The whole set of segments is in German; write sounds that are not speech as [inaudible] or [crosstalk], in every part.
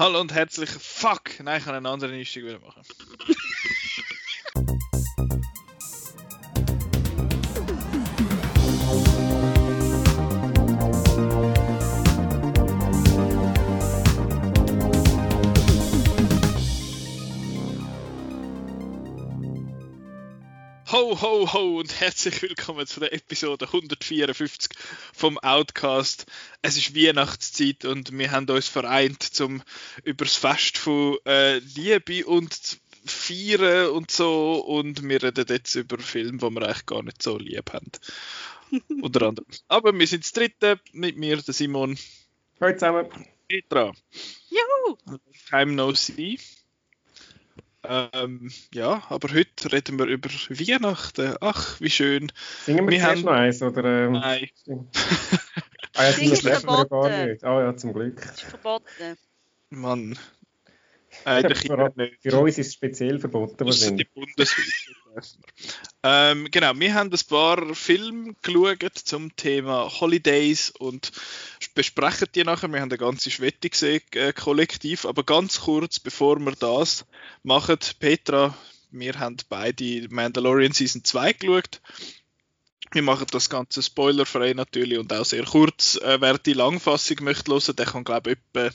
Hallo und herzlich. Fuck! Nein, ich kann einen anderen Einstieg wieder machen. [laughs] Ho, ho, ho und herzlich willkommen zu der Episode 154 vom Outcast. Es ist Weihnachtszeit und wir haben uns vereint, zum über das Fest von äh, Liebe und feiern und so. Und wir reden jetzt über Filme, die wir eigentlich gar nicht so lieb haben. [laughs] Unter anderem. Aber wir sind das dritte mit mir, der Simon. Hallo zusammen. Petra. Juhu! Time No See. Ähm, ja, aber heute reden wir über Weihnachten. Ach, wie schön. Singen wir, Wir haben- noch eins? Oder, ähm, Nein. [laughs] Ah ja, Singen das ist verboten. nicht. Ah ja, zum Glück. Das ist verboten. Mann. Äh, Für, für uns ist es speziell verboten. Was Ausser die Bundeswehr. ähm, genau, wir haben ein paar Filme geschaut zum Thema Holidays und besprechen die nachher. Wir haben eine ganze Schwette gesehen, äh, kollektiv. Aber ganz kurz, bevor wir das machen, Petra, wir haben beide Mandalorian Season 2 geschaut. Wir machen das Ganze spoilerfrei natürlich und auch sehr kurz. Äh, wer die Langfassung möchte hören, der kann glaube ich etwa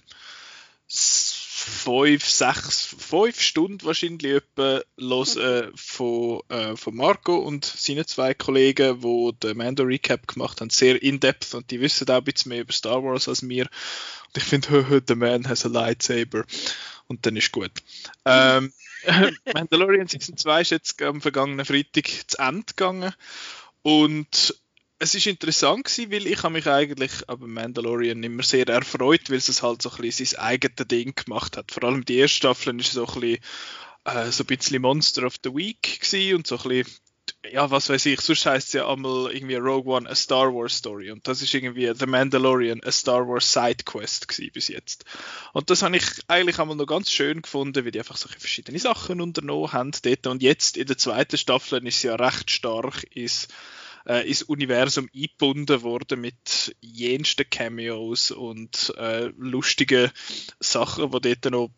fünf, sechs, fünf Stunden wahrscheinlich etwa los, äh, von, äh, von Marco und seinen zwei Kollegen, die den Mando Recap gemacht haben, sehr in-depth und die wissen auch ein bisschen mehr über Star Wars als wir. Und ich finde, [laughs] the man has a lightsaber. Und dann ist gut. Ähm, [laughs] Mandalorian Season 2 ist jetzt am vergangenen Freitag zu Ende gegangen. Und es ist interessant gewesen, weil ich habe mich eigentlich aber Mandalorian immer sehr erfreut, weil es halt so ein bisschen sein eigenes Ding gemacht hat. Vor allem die erste Staffel ist so ein bisschen, äh, so ein bisschen Monster of the Week gewesen und so ein bisschen ja, was weiß ich, sonst heißt es ja einmal irgendwie Rogue One, a Star Wars Story. Und das ist irgendwie The Mandalorian, a Star Wars Side Quest gewesen bis jetzt. Und das habe ich eigentlich einmal noch ganz schön gefunden, weil die einfach so verschiedene Sachen unternommen haben dort. Und jetzt in der zweiten Staffel ist sie ja recht stark ins, äh, ins Universum eingebunden worden mit jensten Cameos und äh, lustigen Sachen, die dort noch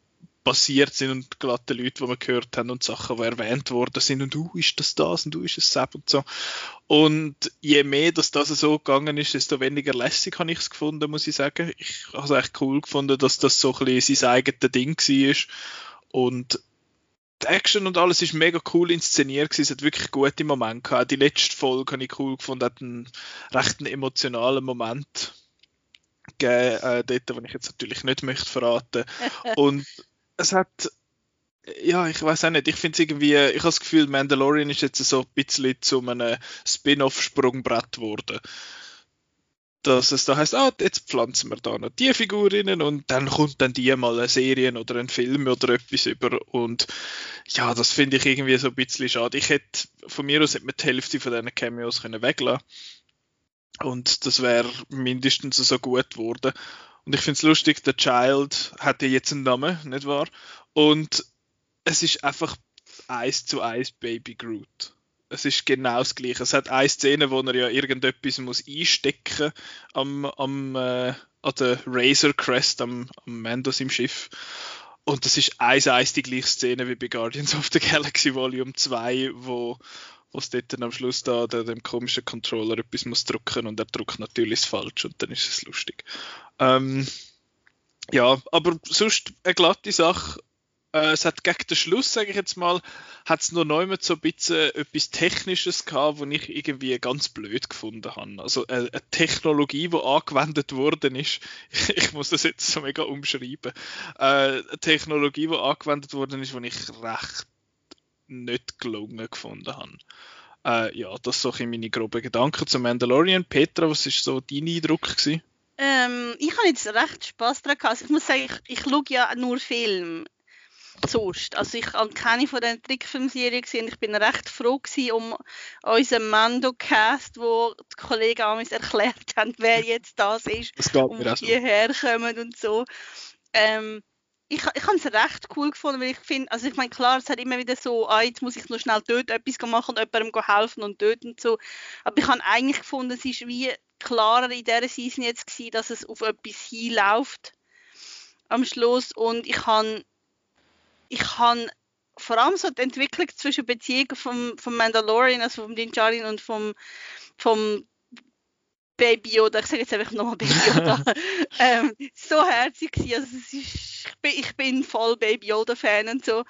passiert sind und glatte Leute, die wir gehört haben und Sachen, die erwähnt worden sind und du ist das das und du ist es Sepp und so. Und je mehr dass das so gegangen ist, desto weniger lässig habe ich es gefunden, muss ich sagen. Ich habe es echt cool gefunden, dass das so ein bisschen sein eigenes Ding war. Und die Action und alles ist mega cool inszeniert gewesen. Es hat wirklich gute Momente gehabt. Die letzte Folge habe ich cool gefunden, hat einen recht emotionalen Moment gegeben, äh, dort, den ich jetzt natürlich nicht möchte verraten. [laughs] Und es hat, ja, ich weiß auch nicht, ich finde es irgendwie, ich habe das Gefühl, Mandalorian ist jetzt so ein bisschen zu einem Spin-off-Sprungbrett geworden. Dass es da heißt, ah, jetzt pflanzen wir da noch die Figurinnen und dann kommt dann die mal eine Serie oder ein Film oder etwas über und ja, das finde ich irgendwie so ein bisschen schade. Ich hätte, von mir aus hätte man die Hälfte von diesen Cameos können weglassen und das wäre mindestens so gut geworden. Und ich finde es lustig, der Child hat ja jetzt einen Namen, nicht wahr? Und es ist einfach eins zu eins Baby Groot. Es ist genau das gleiche. Es hat eine Szene, wo er ja irgendetwas muss einstecken am, am äh, an der Razor Crest am, am Mandos im Schiff. Und das ist eins eins die gleiche Szene wie bei Guardians of the Galaxy Volume 2, wo es dort dann am Schluss da der, dem komischen Controller etwas muss drücken und er drückt natürlich falsch und dann ist es lustig. Ähm, ja, aber sonst eine glatte Sache. Äh, es hat gegen den Schluss, sage ich jetzt mal, hat es noch neu so ein bisschen etwas Technisches gehabt, was ich irgendwie ganz blöd gefunden habe. Also äh, eine Technologie, die angewendet worden ist, [laughs] ich muss das jetzt so mega umschreiben, äh, eine Technologie, die angewendet worden ist, die ich recht nicht gelungen gefunden habe. Äh, ja, das sind so meine groben Gedanken zum Mandalorian. Petra, was ist so dein Eindruck gewesen? Ähm, ich habe jetzt recht Spaß daran gehabt. Also ich muss sagen, ich, ich schaue ja nur Filme. Sonst. Also ich habe keine von den Trickfilmserien gesehen. Ich bin recht froh gewesen um unseren Mando-Cast, wo die Kollegen amigs erklärt haben, wer jetzt das ist Das und mir auch so. hierher kommen und so. Ähm, ich, ich habe es recht cool gefunden, weil ich finde, also ich meine, klar, es hat immer wieder so, ah, jetzt muss ich nur schnell dort etwas machen und jemandem helfen und dort und so. Aber ich habe eigentlich gefunden, es ist wie klarer in dieser Season jetzt gewesen, dass es auf etwas hinläuft. am Schluss und ich habe ich habe vor allem so die Entwicklung zwischen Beziehungen vom, vom Mandalorian, also vom Din Djarin und vom, vom Baby Yoda, ich sage jetzt einfach nochmal Baby Yoda, [laughs] [laughs] ähm, so herzig gewesen. Also es ist, ich, bin, ich bin voll Baby Yoda Fan und so.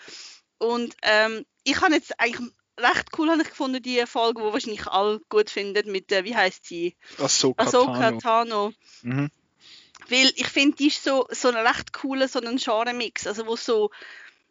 Und ähm, ich habe jetzt eigentlich recht cool habe ich gefunden, die Folge, die wahrscheinlich alle gut finden, mit, äh, wie heißt sie? Ahsoka, Ahsoka Tano. Tano. Mhm. Weil ich finde, die ist so, so ein recht cooler, so ein Genre-Mix. Also wo so,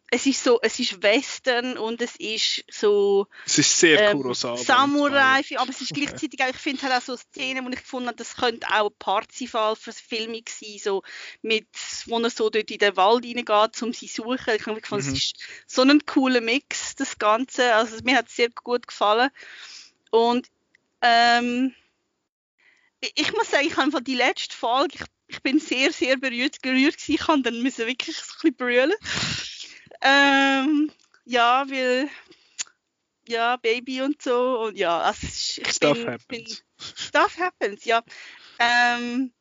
es ist so, es ist Western und es ist so Es ist sehr ähm. Samurai, aber es ist [laughs] gleichzeitig auch, ich finde halt auch so Szenen, wo ich gefunden habe, das könnte auch ein Parzifal für Filme sein, so mit, wo er so dort in den Wald reingeht, um sie zu suchen. Ich habe gefunden, Mhm. es ist so ein cooler Mix, das Ganze. Also mir hat es sehr gut gefallen. Und ähm, ich- muss sagen, ich habe einfach die letzte Folge, ich, ich bin sehr, sehr berührt, gerührt gewesen. Ich kann dann müssen wirklich so ein bisschen brüllen. Ähm, ja, weil ja, Baby und so und ja, also ich ich Stuff bin, bin happens. Stuff happens, ja. Ähm,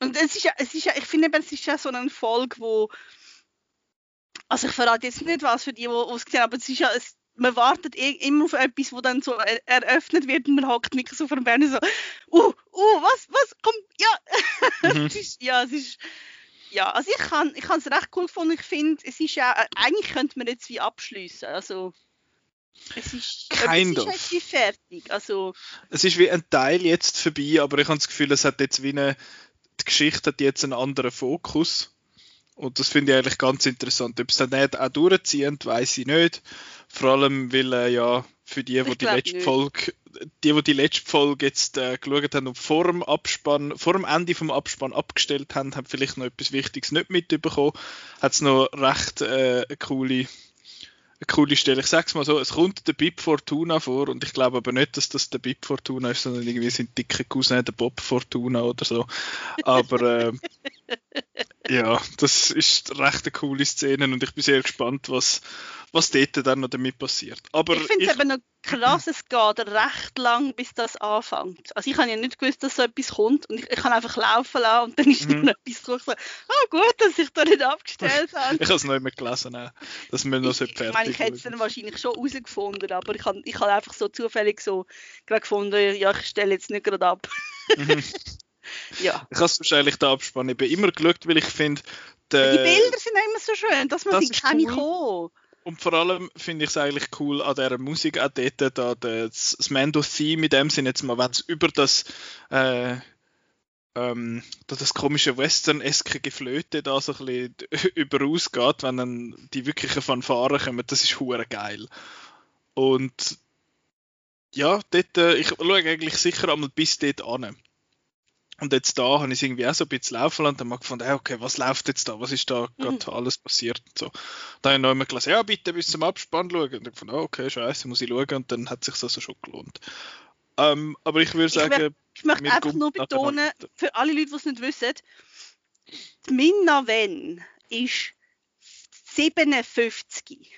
und es ist ja, es ist ja, ich finde es ist ja so eine Folge, wo also ich verrate jetzt nicht was für die, die es gesehen haben, aber es ist ja, es, man wartet eh immer auf etwas, wo dann so er- eröffnet wird und man hockt nicht so vor dem Fernseher so, uh, uh, was, was, komm, ja. [laughs] Mhm. es ist, ja, es ist, ja, also ich kann, ich es recht cool gefunden. Ich finde, es ist ja, äh, eigentlich könnte man jetzt wie abschließen. Also es ist, Kind es ist halt wie fertig. Also Es ist wie ein Teil jetzt vorbei, aber ich habe das Gefühl, es hat jetzt wie eine, die Geschichte hat jetzt einen anderen Fokus. Und das finde ich eigentlich ganz interessant. Ob es dann nicht auch durchziehen, weiß ich nicht. Vor allem, weil äh, ja für die, die Ich die letzte nicht. Folge, die, die die letzte Folge jetzt äh, geschaut haben und vor dem Abspann, vor dem Ende vom Abspann abgestellt haben, haben vielleicht noch etwas Wichtiges nicht mitbekommen. Hat es noch recht äh, eine coole eine coole Stelle. Ich sag's mal so, es kommt der Bib Fortuna vor und ich glaube aber nicht, dass das der Bib Fortuna ist, sondern irgendwie sein dicker Cousin, der Bob Fortuna oder so. Aber äh, [laughs] ja, das ist recht eine coole Szene und ich bin sehr gespannt, was, was dort dann noch damit passiert. Aber ich finde es eben noch krass, es geht recht lang, bis das anfängt. Also ich habe ja nicht gewusst, dass so etwas kommt und ich, ich kann einfach laufen lassen und dann ist Mhm. noch etwas gekommen. So, ah gut, dass ich da nicht abgestellt [laughs] habe. ich habe es noch immer gelesen, auch, dass wir noch Ich, so ich meine, fertig ich hätte es dann wahrscheinlich schon herausgefunden, aber ich habe ich hab einfach so zufällig so gerade gefunden, ja, ich stelle jetzt nicht gerade ab. Mhm. [laughs] Ja. Ich habe es wahrscheinlich den Abspann eben immer geschaut, weil ich finde, die der- Bilder sind immer so schön, dass man das sie keine cool. kommen. Und vor allem finde ich es eigentlich cool an dieser Musik auch dort, da das, das Mando-Theme in dem Sinne jetzt mal, wenn es über das äh, ähm, da das komische Western-eske Geflöte da so ein bisschen [laughs] überausgeht, wenn dann die wirklichen Fanfaren kommen, das ist hure geil. Und ja, dort, äh, ich schaue eigentlich sicher einmal bis dort an. Und jetzt da habe ich es irgendwie auch so ein bisschen laufen lassen und dann mal gefunden, hey, okay, was läuft jetzt da? Was ist da gerade alles passiert? Und so. Dann habe ich noch immer gelesen, ja, bitte bis zum Abspann schauen. Und ich fand, oh, okay, scheiße, muss ich schauen. Und dann hat es sich also schon gelohnt. Ähm, aber ich würde Ich wär- sagen, Ich möchte einfach nur betonen, für alle Leute, die es nicht wissen, die Minna Wen ist 57.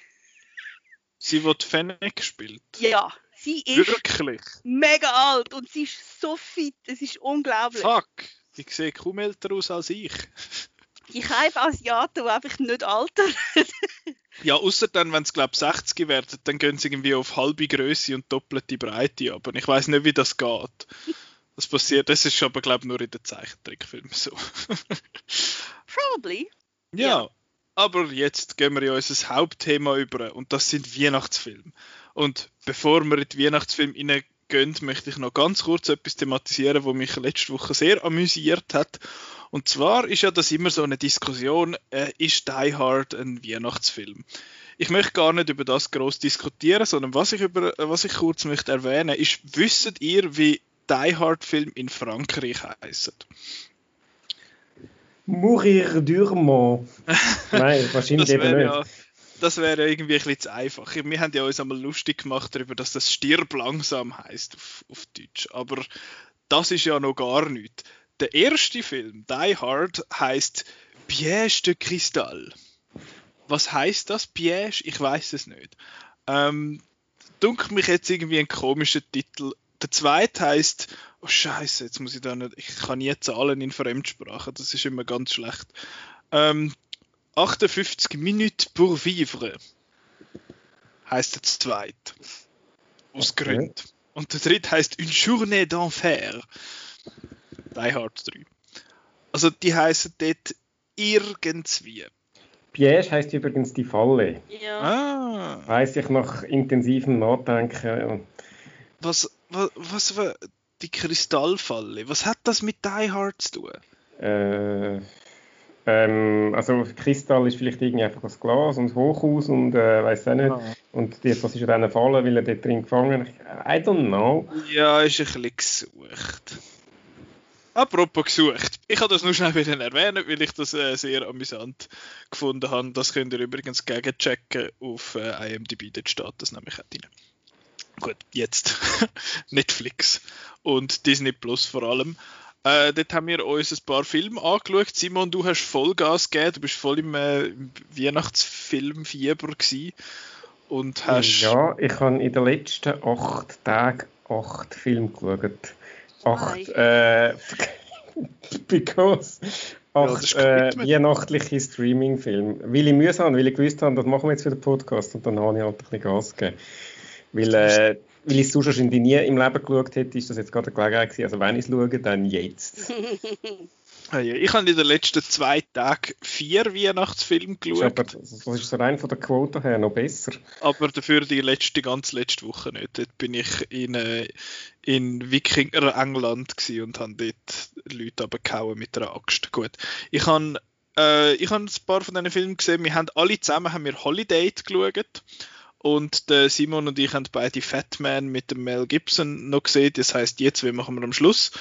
sie wird Fennec spielt. Ja, sie ist Wirklich? mega alt und sie ist so fit, es ist unglaublich. Fuck! Die sieht kaum älter aus als ich. Ich habe Asiaten, die einfach nicht altern. [laughs] Ja, außer dann, wenn es glaube 60 werden, dann gehen sie irgendwie auf halbe Größe und doppelte Breite. Aber ich weiß nicht, wie das geht. Das passiert, das ist aber glaube nur in den Zeichentrickfilmen so. [laughs] Probably. ja, Ja. Aber jetzt gehen wir in unser Hauptthema über und das sind Weihnachtsfilme. Und bevor wir in die Weihnachtsfilme hineingehen, möchte ich noch ganz kurz etwas thematisieren, was mich letzte Woche sehr amüsiert hat. Und zwar ist ja das immer so eine Diskussion, äh, ist Die Hard ein Weihnachtsfilm? Ich möchte gar nicht über das groß diskutieren, sondern was ich, über, äh, was ich kurz möchte erwähnen, ist, wisst ihr, wie Die Hard Film in Frankreich heißen? Mourir durement. [laughs] Nein, wahrscheinlich Das eben wäre nicht. ja, das wäre irgendwie ein bisschen zu einfach. Wir haben ja uns einmal lustig gemacht darüber, dass das Stirb langsam heißt auf, auf Deutsch. Aber das ist ja noch gar nichts. Der erste Film, Die Hard, heißt Piège de Cristal. Was heißt das, Piège? Ich weiß es nicht. Ähm, dunkelt mich jetzt irgendwie ein komischer Titel. Der zweite heißt, oh Scheiße, jetzt muss ich da nicht, ich kann nie Zahlen in Fremdsprachen, das ist immer ganz schlecht. Ähm, 58 Minuten pour vivre. Heißt der zweite. Aus Okay. Gründen. Und der dritte heißt Une Journée d'Enfer. Die Hard 3. Also die heißen dort irgendwie. Piège heisst übrigens die Falle. Ja. Ah. Weiss ich nach intensivem Nachdenken. Was, was, was war die Kristallfalle? Was hat das mit Die Hard zu tun? Äh, ähm, also Kristall ist vielleicht irgendwie einfach das Glas und Hochhaus und äh, weiß auch nicht. Und die, das ist ja dann eine Falle, weil er dort drin gefangen ist. I don't know. Ja, ist ein bisschen gesucht. Apropos gesucht. Ich habe das nur schnell wieder erwähnen, weil ich das äh, sehr amüsant gefunden habe. Das könnt ihr übrigens gegenchecken auf äh, IMDb, dort steht das nämlich auch drin. Gut, jetzt [laughs] Netflix und Disney Plus vor allem. Äh, dort haben wir uns ein paar Filme angeschaut. Simon, du hast Vollgas gegeben, du bist voll im, äh, Weihnachtsfilmfieber gewesen und hast... Ja, ich habe in den letzten acht Tagen acht Filme geschaut. Acht, äh, [laughs] because Ja, acht ist äh, weihnachtliche Streaming-Filme. Weil ich Mühe habe, weil ich gewusst habe, das machen wir jetzt für den Podcast und dann habe ich halt ein bisschen Gas gegeben. Weil, äh, weil ich es sonst wahrscheinlich nie im Leben geschaut hätte, ist das jetzt gerade eine Gelegenheit gewesen. Also wenn ich es schaue, dann jetzt. [laughs] Ah ja, Ich habe in den letzten zwei Tagen vier Weihnachtsfilme Ist aber, geschaut, das ist so rein von der Quote her noch besser. aber dafür die letzte, ganz letzte Woche nicht. Dort bin ich in, äh, in Wikinger England und habe dort Leute abgehauen mit einer Axt. Gut. Ich habe äh, ich habe ein paar von diesen Filmen gesehen. Wir haben alle zusammen haben wir Holiday geschaut. Und der Simon und ich haben beide Fatman mit dem Mel Gibson noch gesehen. Das heißt, jetzt wir machen wir am Schluss.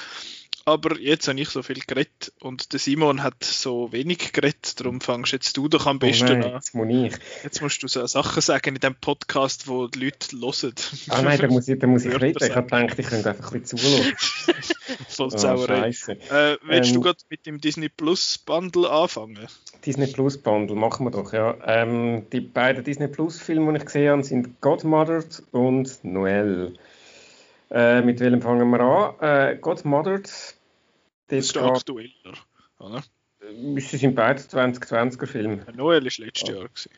Aber jetzt habe ich so viel geredet und der Simon hat so wenig geredet. Darum fangst jetzt du doch am besten oh nein, an. jetzt muss ich. Jetzt musst du so Sachen sagen in dem Podcast, wo die Leute hören. Ah nein, da muss ich, da muss ich reden. Ich habe gedacht, ich könnte einfach ein bisschen zuhören. [laughs] Voll Oh, Sauerei. Scheiße. äh, willst du Ähm, gerade mit dem Disney Plus Bundle anfangen? Disney Plus Bundle, machen wir doch, ja. Ähm, die beiden Disney Plus Filme, die ich gesehen habe, sind Godmothered und Noel. Äh, mit welchem fangen wir an? Äh, Godmothered, Das ist der aktueller. Oder? geht, sie sind beide 2020er Filme. Der Noel war letztes Ja. Jahr. Gewesen.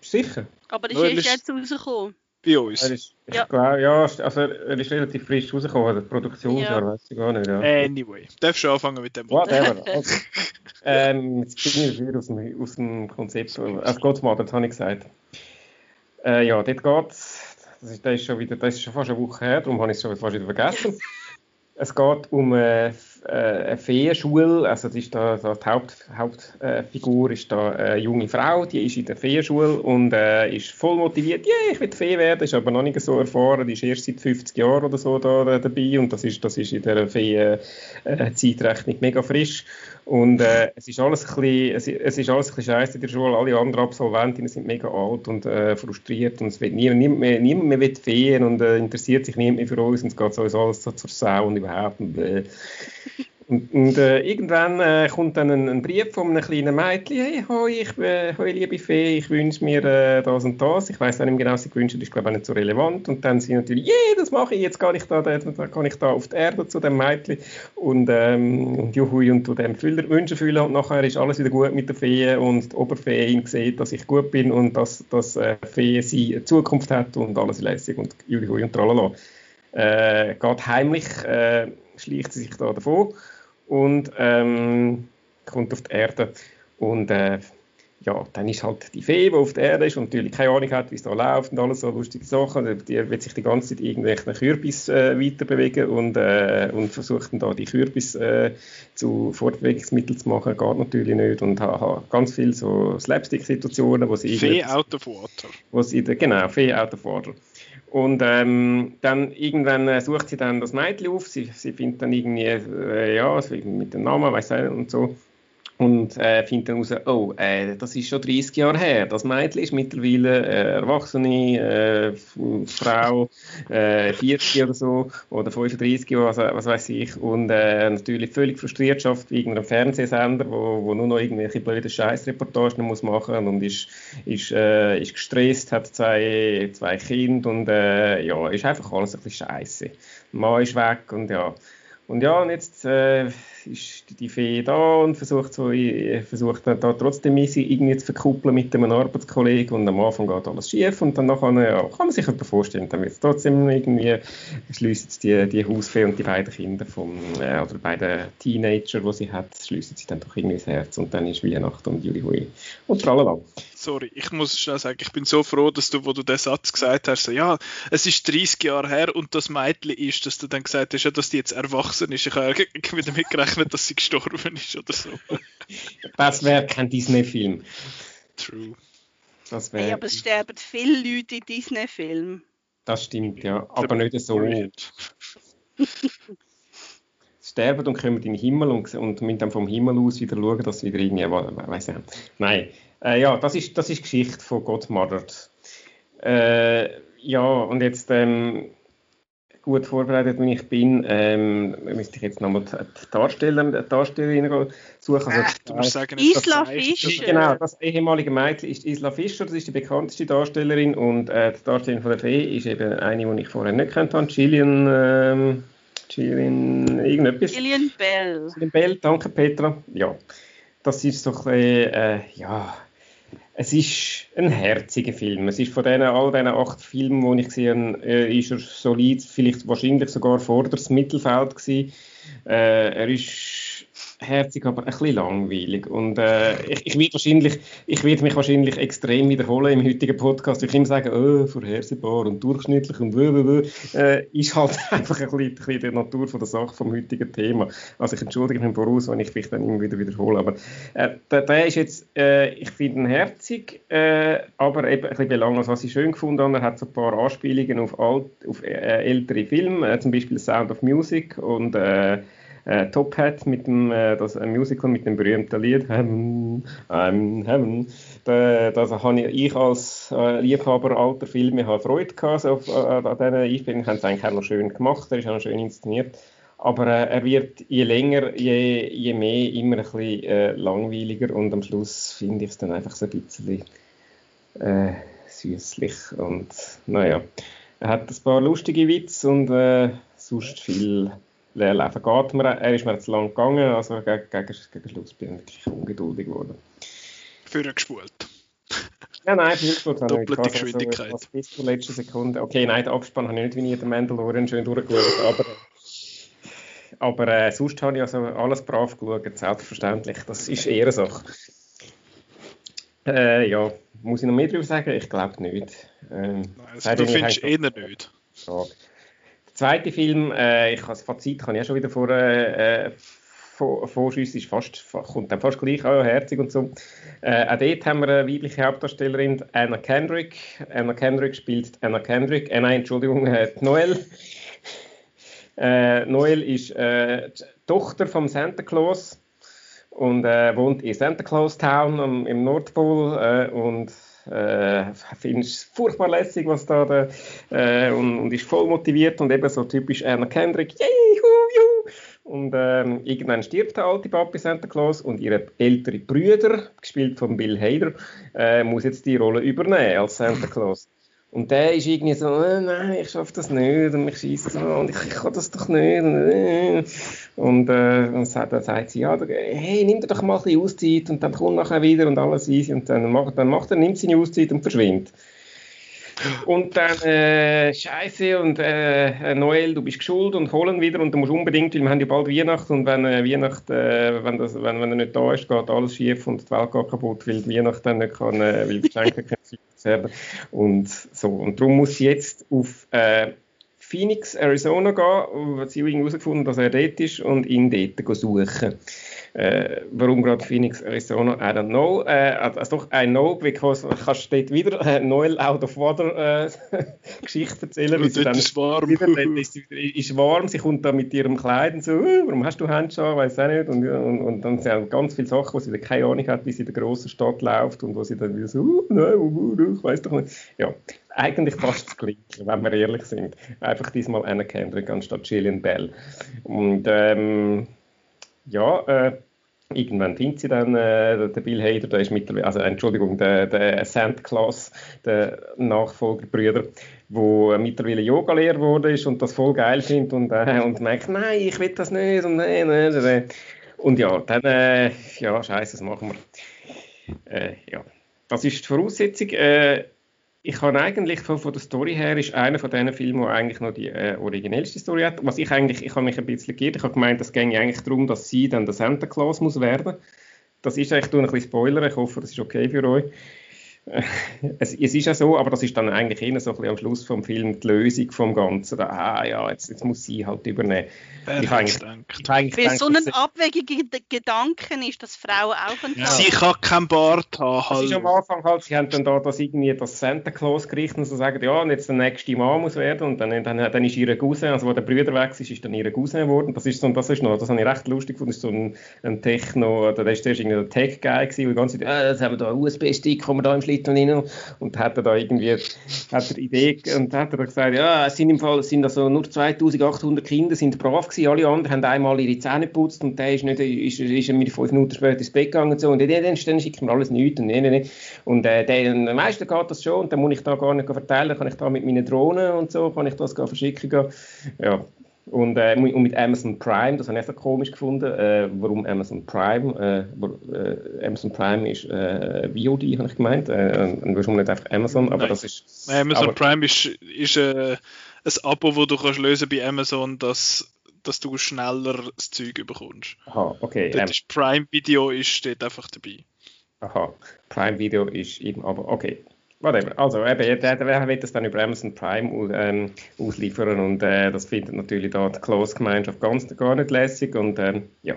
Sicher? Aber ist Noel erst ist- jetzt rausgekommen. Bei uns. Er ist, ich Ja. glaube, ja, also er ist relativ frisch rausgekommen, das Produktionsjahr, Ja. weiß ich gar nicht. Ja. Anyway, darfst du anfangen mit dem. Whatever. [laughs] Also, ähm, jetzt bin ich wieder aus dem, aus dem Konzept. Auf Godmother, habe ich gesagt. Äh, ja, dort geht das ist, das ist schon wieder, das ist schon fast eine Woche her, darum habe ich es schon fast wieder vergessen. Es geht um äh, f- äh, eine Feenschule, also das ist da, da die Haupt, Hauptfigur ist da eine junge Frau, die ist in der Feenschule und äh, ist voll motiviert, yeah, ich will Fee werden, ist aber noch nicht so erfahren, die ist erst seit 50 Jahren oder so da, äh, dabei und das ist, das ist in der Fee-Zeitrechnung mega frisch und äh, es ist alles ein bisschen, es, es ist alles ein bisschen scheiße in der Schule, alle anderen Absolventinnen sind mega alt und äh, frustriert und es will niemand, niemand mehr, niemand mehr will Feen und äh, interessiert sich niemand mehr für uns und es geht sowieso alles so zur Sau und überhaupt und, äh, und, und äh, irgendwann äh, kommt dann ein, ein Brief von einem kleinen Mädchen, hey, hoi, ich, äh, hoi liebe Fee, ich wünsche mir äh, das und das. Ich weiß auch nicht mehr genau, was sie gewünscht hat, ist glaube ich nicht so relevant. Und dann sind natürlich, yeah, das mache ich, jetzt kann ich da, da, da kann ich da auf die Erde zu dem Mädchen und, ähm, und juhui und zu dem Füller, Wünschen fühlen und nachher ist alles wieder gut mit der Fee und die Oberfee sieht, dass ich gut bin und dass, dass äh, Fee sie eine Zukunft hat und alles lässig und juhui und tralala. Äh, geht heimlich, äh, schleicht sie sich da davon und ähm, kommt auf die Erde. Und äh, ja, dann ist halt die Fee, die auf der Erde ist und natürlich keine Ahnung hat, wie es da läuft und alles so lustige Sachen. Die wird sich die ganze Zeit irgendwelchen Kürbis äh, weiter bewegen und, äh, und versucht dann da die Kürbis äh, zu Fortbewegungsmitteln zu machen. Geht natürlich nicht. Und ha, ha, ganz viele so Slapstick-Situationen, wo sie Fee out of water. wo sie, genau, Fee Autofahrer. Und ähm, dann irgendwann äh, sucht sie dann das Mädchen auf, sie, sie findet dann irgendwie, äh, ja, mit dem Namen, weiß ich und so, und äh, findet dann raus, oh, äh, das ist schon 30 Jahre her, das Mädchen ist mittlerweile äh, erwachsene äh, Frau, äh, 40 oder so, oder 35, was, was weiß ich, und äh, natürlich völlig frustriert schafft wegen einem Fernsehsender, wo, wo nur noch irgendwelche blöde Scheißreportagen muss machen und ist, ist, äh, ist gestresst, hat zwei, zwei Kinder und äh, ja, ist einfach alles ein bisschen scheiße. Mann ist weg und ja. Und ja, und jetzt, äh, ist die Fee da und versucht, so, versucht dann da trotzdem irgendwie zu verkuppeln mit einem Arbeitskollegen und am Anfang geht alles schief und dann nachher, ja, kann man sich etwas vorstellen, dann wird es trotzdem irgendwie, schliessen die, die Hausfee und die beiden Kinder vom, äh, oder beiden Teenager, die sie hat, schliessen sie dann doch irgendwie das Herz und dann ist Weihnachten und Juli Hui und tralala. Sorry, ich muss schnell sagen, ich bin so froh, dass du, wo du den Satz gesagt hast, so, ja, es ist 30 Jahre her und das Mädchen ist, dass du dann gesagt hast, ja, dass die jetzt erwachsen ist. Ich habe [laughs] irgendwie damit gerechnet, dass sie gestorben ist oder so. Das wäre kein Disney-Film. True. Das Hey, wäre. aber es sterben viele Leute in Disney-Filmen. Das stimmt, ja. Aber nicht so. [laughs] Sterben und kommen in den Himmel und, und müssen dann vom Himmel aus wieder schauen, dass sie wieder irgendwie, we- weiss nicht. Nein, äh, ja, das ist, das ist die Geschichte von Godmother. Äh, ja, und jetzt ähm, gut vorbereitet, wie ich bin, ähm, müsste ich jetzt nochmal die Darsteller, die Darstellerin suchen. Also, Äh, Du musst sagen, Isla. Fischer. Genau, das ehemalige Mädchen ist Isla Fischer, das ist die bekannteste Darstellerin und äh, die Darstellerin von der Fee ist eben eine, die ich vorher nicht kennt habe, Gillian, ähm, Gillian irgendetwas. Gillian Bell. Gillian Bell, danke Petra. Ja, das ist so ein bisschen, äh, ja, es ist ein herziger Film. Es ist von denen, all diesen acht Filmen, die ich gesehen habe, äh, ist er solid, vielleicht wahrscheinlich sogar vor Mittelfeld gewesen. Äh, er ist herzig, aber ein bisschen langweilig. Und äh, ich, ich, werde wahrscheinlich, mich wahrscheinlich extrem wiederholen im heutigen Podcast. Ich immer sagen, oh, vorhersehbar und durchschnittlich und blablabla. äh, ist halt [laughs] einfach ein bisschen, die Natur von der Sache vom heutigen Thema. Also ich entschuldige mich Voraus, wenn ich mich dann immer wieder wiederhole. Aber äh, der, der ist jetzt, äh, ich finde ihn herzig, äh, aber eben ein bisschen belanglos. Was ich schön gefunden habe, er hat so ein paar Anspielungen auf, alt, auf äh, ältere Filme, äh, zum Beispiel Sound of Music und äh, äh, Top Hat mit dem äh, das ein Musical mit dem berühmten Lied Heaven, I'm Heaven. Da, das habe ich, als äh, Liebhaber alter Filme habe Freude gehabt auf, äh, an diesen Einspielungen. Haben es eigentlich auch noch schön gemacht, er ist auch noch schön inszeniert. Aber äh, er wird je länger, je, je mehr immer ein bisschen äh, langweiliger und am Schluss finde ich es dann einfach so ein bisschen äh, süßlich und naja. Er hat ein paar lustige Witze und äh, sonst viel Leerlaufen geht mir. Er ist mir zu lang gegangen, also gegen, gegen, gegen Schluss bin ich wirklich ungeduldig geworden. Für gespult. [laughs] Ja, nein, viel gut habe ich nicht. Doppelte Also, Geschwindigkeit. was bis zur letzten Sekunde. Okay, nein, den Abspann habe ich nicht wie nie den Mandalorian schön durchgeschaut, aber, aber äh, sonst habe ich also alles brav geschaut, selbstverständlich. Das ist Ehrensache. Äh, ja, muss ich noch mehr darüber sagen? Ich glaube nicht. Ähm, Nein, also, Seid du findest eher nicht. Frage. Zweite Film, äh, ich das Fazit kann ich ja schon wieder vor, äh, vor, vorschiessen, ist fast, kommt dann fast gleich an, herzig und so. Äh, auch dort haben wir eine weibliche Hauptdarstellerin, Anna Kendrick. Anna Kendrick spielt Anna Kendrick, äh, nein, Entschuldigung, äh, Noel. Äh, Noel ist äh, Tochter vom Santa Claus und äh, wohnt in Santa Claus Town am, im Nordpol äh, und äh, finde es furchtbar lässig, was da der, äh, und, und ist voll motiviert und eben so typisch Anna Kendrick, yay, hu, juhu. Und ähm, irgendwann stirbt der alte Papi Santa Claus und ihre ältere Brüder, gespielt von Bill Hader, äh, muss jetzt die Rolle übernehmen als Santa Claus. Und der ist irgendwie so, äh, nein, ich schaffe das nicht und mich schießt so und ich, ich kann das doch nicht. Und, äh. und äh, dann, sagt, sie, ja, hey, nimm dir doch mal ein bisschen Auszeit und dann komm nachher wieder und alles easy. Und dann macht, dann macht er, nimmt seine Auszeit und verschwindet. Und dann, äh, Scheiße, und äh, Noel, du bist geschuld und holen wieder und du musst unbedingt, weil wir haben ja bald Weihnachten und wenn äh, Weihnachten, äh, wenn, das, wenn, wenn er nicht da ist, geht alles schief und die Welt geht kaputt, weil Weihnachten dann nicht kann, äh, weil Geschenke [laughs] können. Und so, und darum muss sie jetzt auf äh, Phoenix, Arizona gehen, hat sie irgendwie herausgefunden, dass er dort ist und ihn dort suchen. Äh, warum gerade Phoenix, Arizona, I don't know. Äh, also doch, I know, because kannst du dort wieder äh, Noel Out of Water äh, [laughs] Geschichte erzählen. Und dort ist warm. wieder, [laughs] ist, ist warm, sie kommt da mit ihrem Kleid und so, «Äh, warum hast du Handschuhe, weiß auch nicht. Und, und, und dann sind ganz viele Sachen, wo sie dann keine Ahnung hat, wie sie in der grossen Stadt läuft und wo sie dann wieder so, «Uh, nein, uh, uh, ich weiß doch nicht. Ja, eigentlich fast das Gleiche, wenn wir ehrlich sind. Einfach diesmal Anna Kendrick anstatt Gillian Bell. Und ähm, ja, äh, irgendwann findet sie dann äh, den Bill Hader, der ist mittlerweile, also Entschuldigung, der, der Santa Claus, der Nachfolgerbrüder, wo mittlerweile Yoga-Lehrer geworden ist und das voll geil findet und, äh, und merkt, nein, ich will das nicht und nein, nein, nein. Und ja, dann, äh, ja, scheiße, das machen wir. Äh, ja, das ist die Voraussetzung. Ich habe eigentlich von, von, der Story her ist einer von diesen Filmen, der eigentlich noch die äh, originellste Story hat. Was ich eigentlich, ich habe mich ein bisschen geirrt. Ich habe gemeint, es ginge eigentlich darum, dass sie dann der Santa Claus muss werden. Das ist eigentlich, ich ein bisschen Spoiler. Ich hoffe, das ist okay für euch. [laughs] es, es, ist ja so, aber das ist dann eigentlich eher so ein bisschen am Schluss vom Film die Lösung vom Ganzen. Ah ja, jetzt, jetzt muss sie halt übernehmen. Wer ich eigentlich, ich eigentlich Weil so ein abwegiger Gedanke ist, dass Frauen auch einen ja. Sie kann keinen Bart haben. Das ist am Anfang halt, sie haben dann da das irgendwie das Santa Claus gerichtet und so sagen, ja, und jetzt der nächste Mann muss werden und dann, dann, dann ist ihre Cousin, also wo der Brüder weg ist, ist dann ihre Cousin geworden. Das ist so, das ist noch, das habe ich recht lustig gefunden, das ist so ein, ein Techno, oder der ist zuerst irgendwie der Tech-Guy gewesen, der ganze Zeit, ah, jetzt haben wir da einen USB-Stick, kommen wir da im Schlitten rein und hat er da irgendwie, hat er Idee, und hat er gesagt, ja, es sind im Fall, sind also nur 2800 Kinder, sind brav gewesen, alle anderen haben einmal ihre Zähne geputzt und der ist nicht, ist, ist, ist mit fünf Minuten später ins Bett gegangen und so und dann, dann, dann schicke ich mir alles nichts und nee. und äh, den meisten geht das schon und dann muss ich da gar nicht verteilen, kann ich da mit meinen Drohnen und so, kann ich das verschicken gehen. ja, und, äh, und, mit Amazon Prime, das habe ich auch komisch gefunden. Äh, warum Amazon Prime? Äh, äh, Amazon Prime ist äh, VOD, habe ich gemeint. Äh, warum nicht einfach Amazon? Aber Nein. das ist. Amazon aber, Prime ist, ist äh, ein Abo, wo du kannst lösen bei Amazon, dass dass du schneller das Zeug bekommst. Aha, okay. Dort ähm, ist Prime Video ist, steht einfach dabei. Aha, Prime Video ist eben, aber okay. Whatever. Also, eben, der, der wird das dann über Amazon Prime ähm, ausliefern und äh, das findet natürlich da die Close-Gemeinschaft ganz gar nicht lässig und ähm, ja.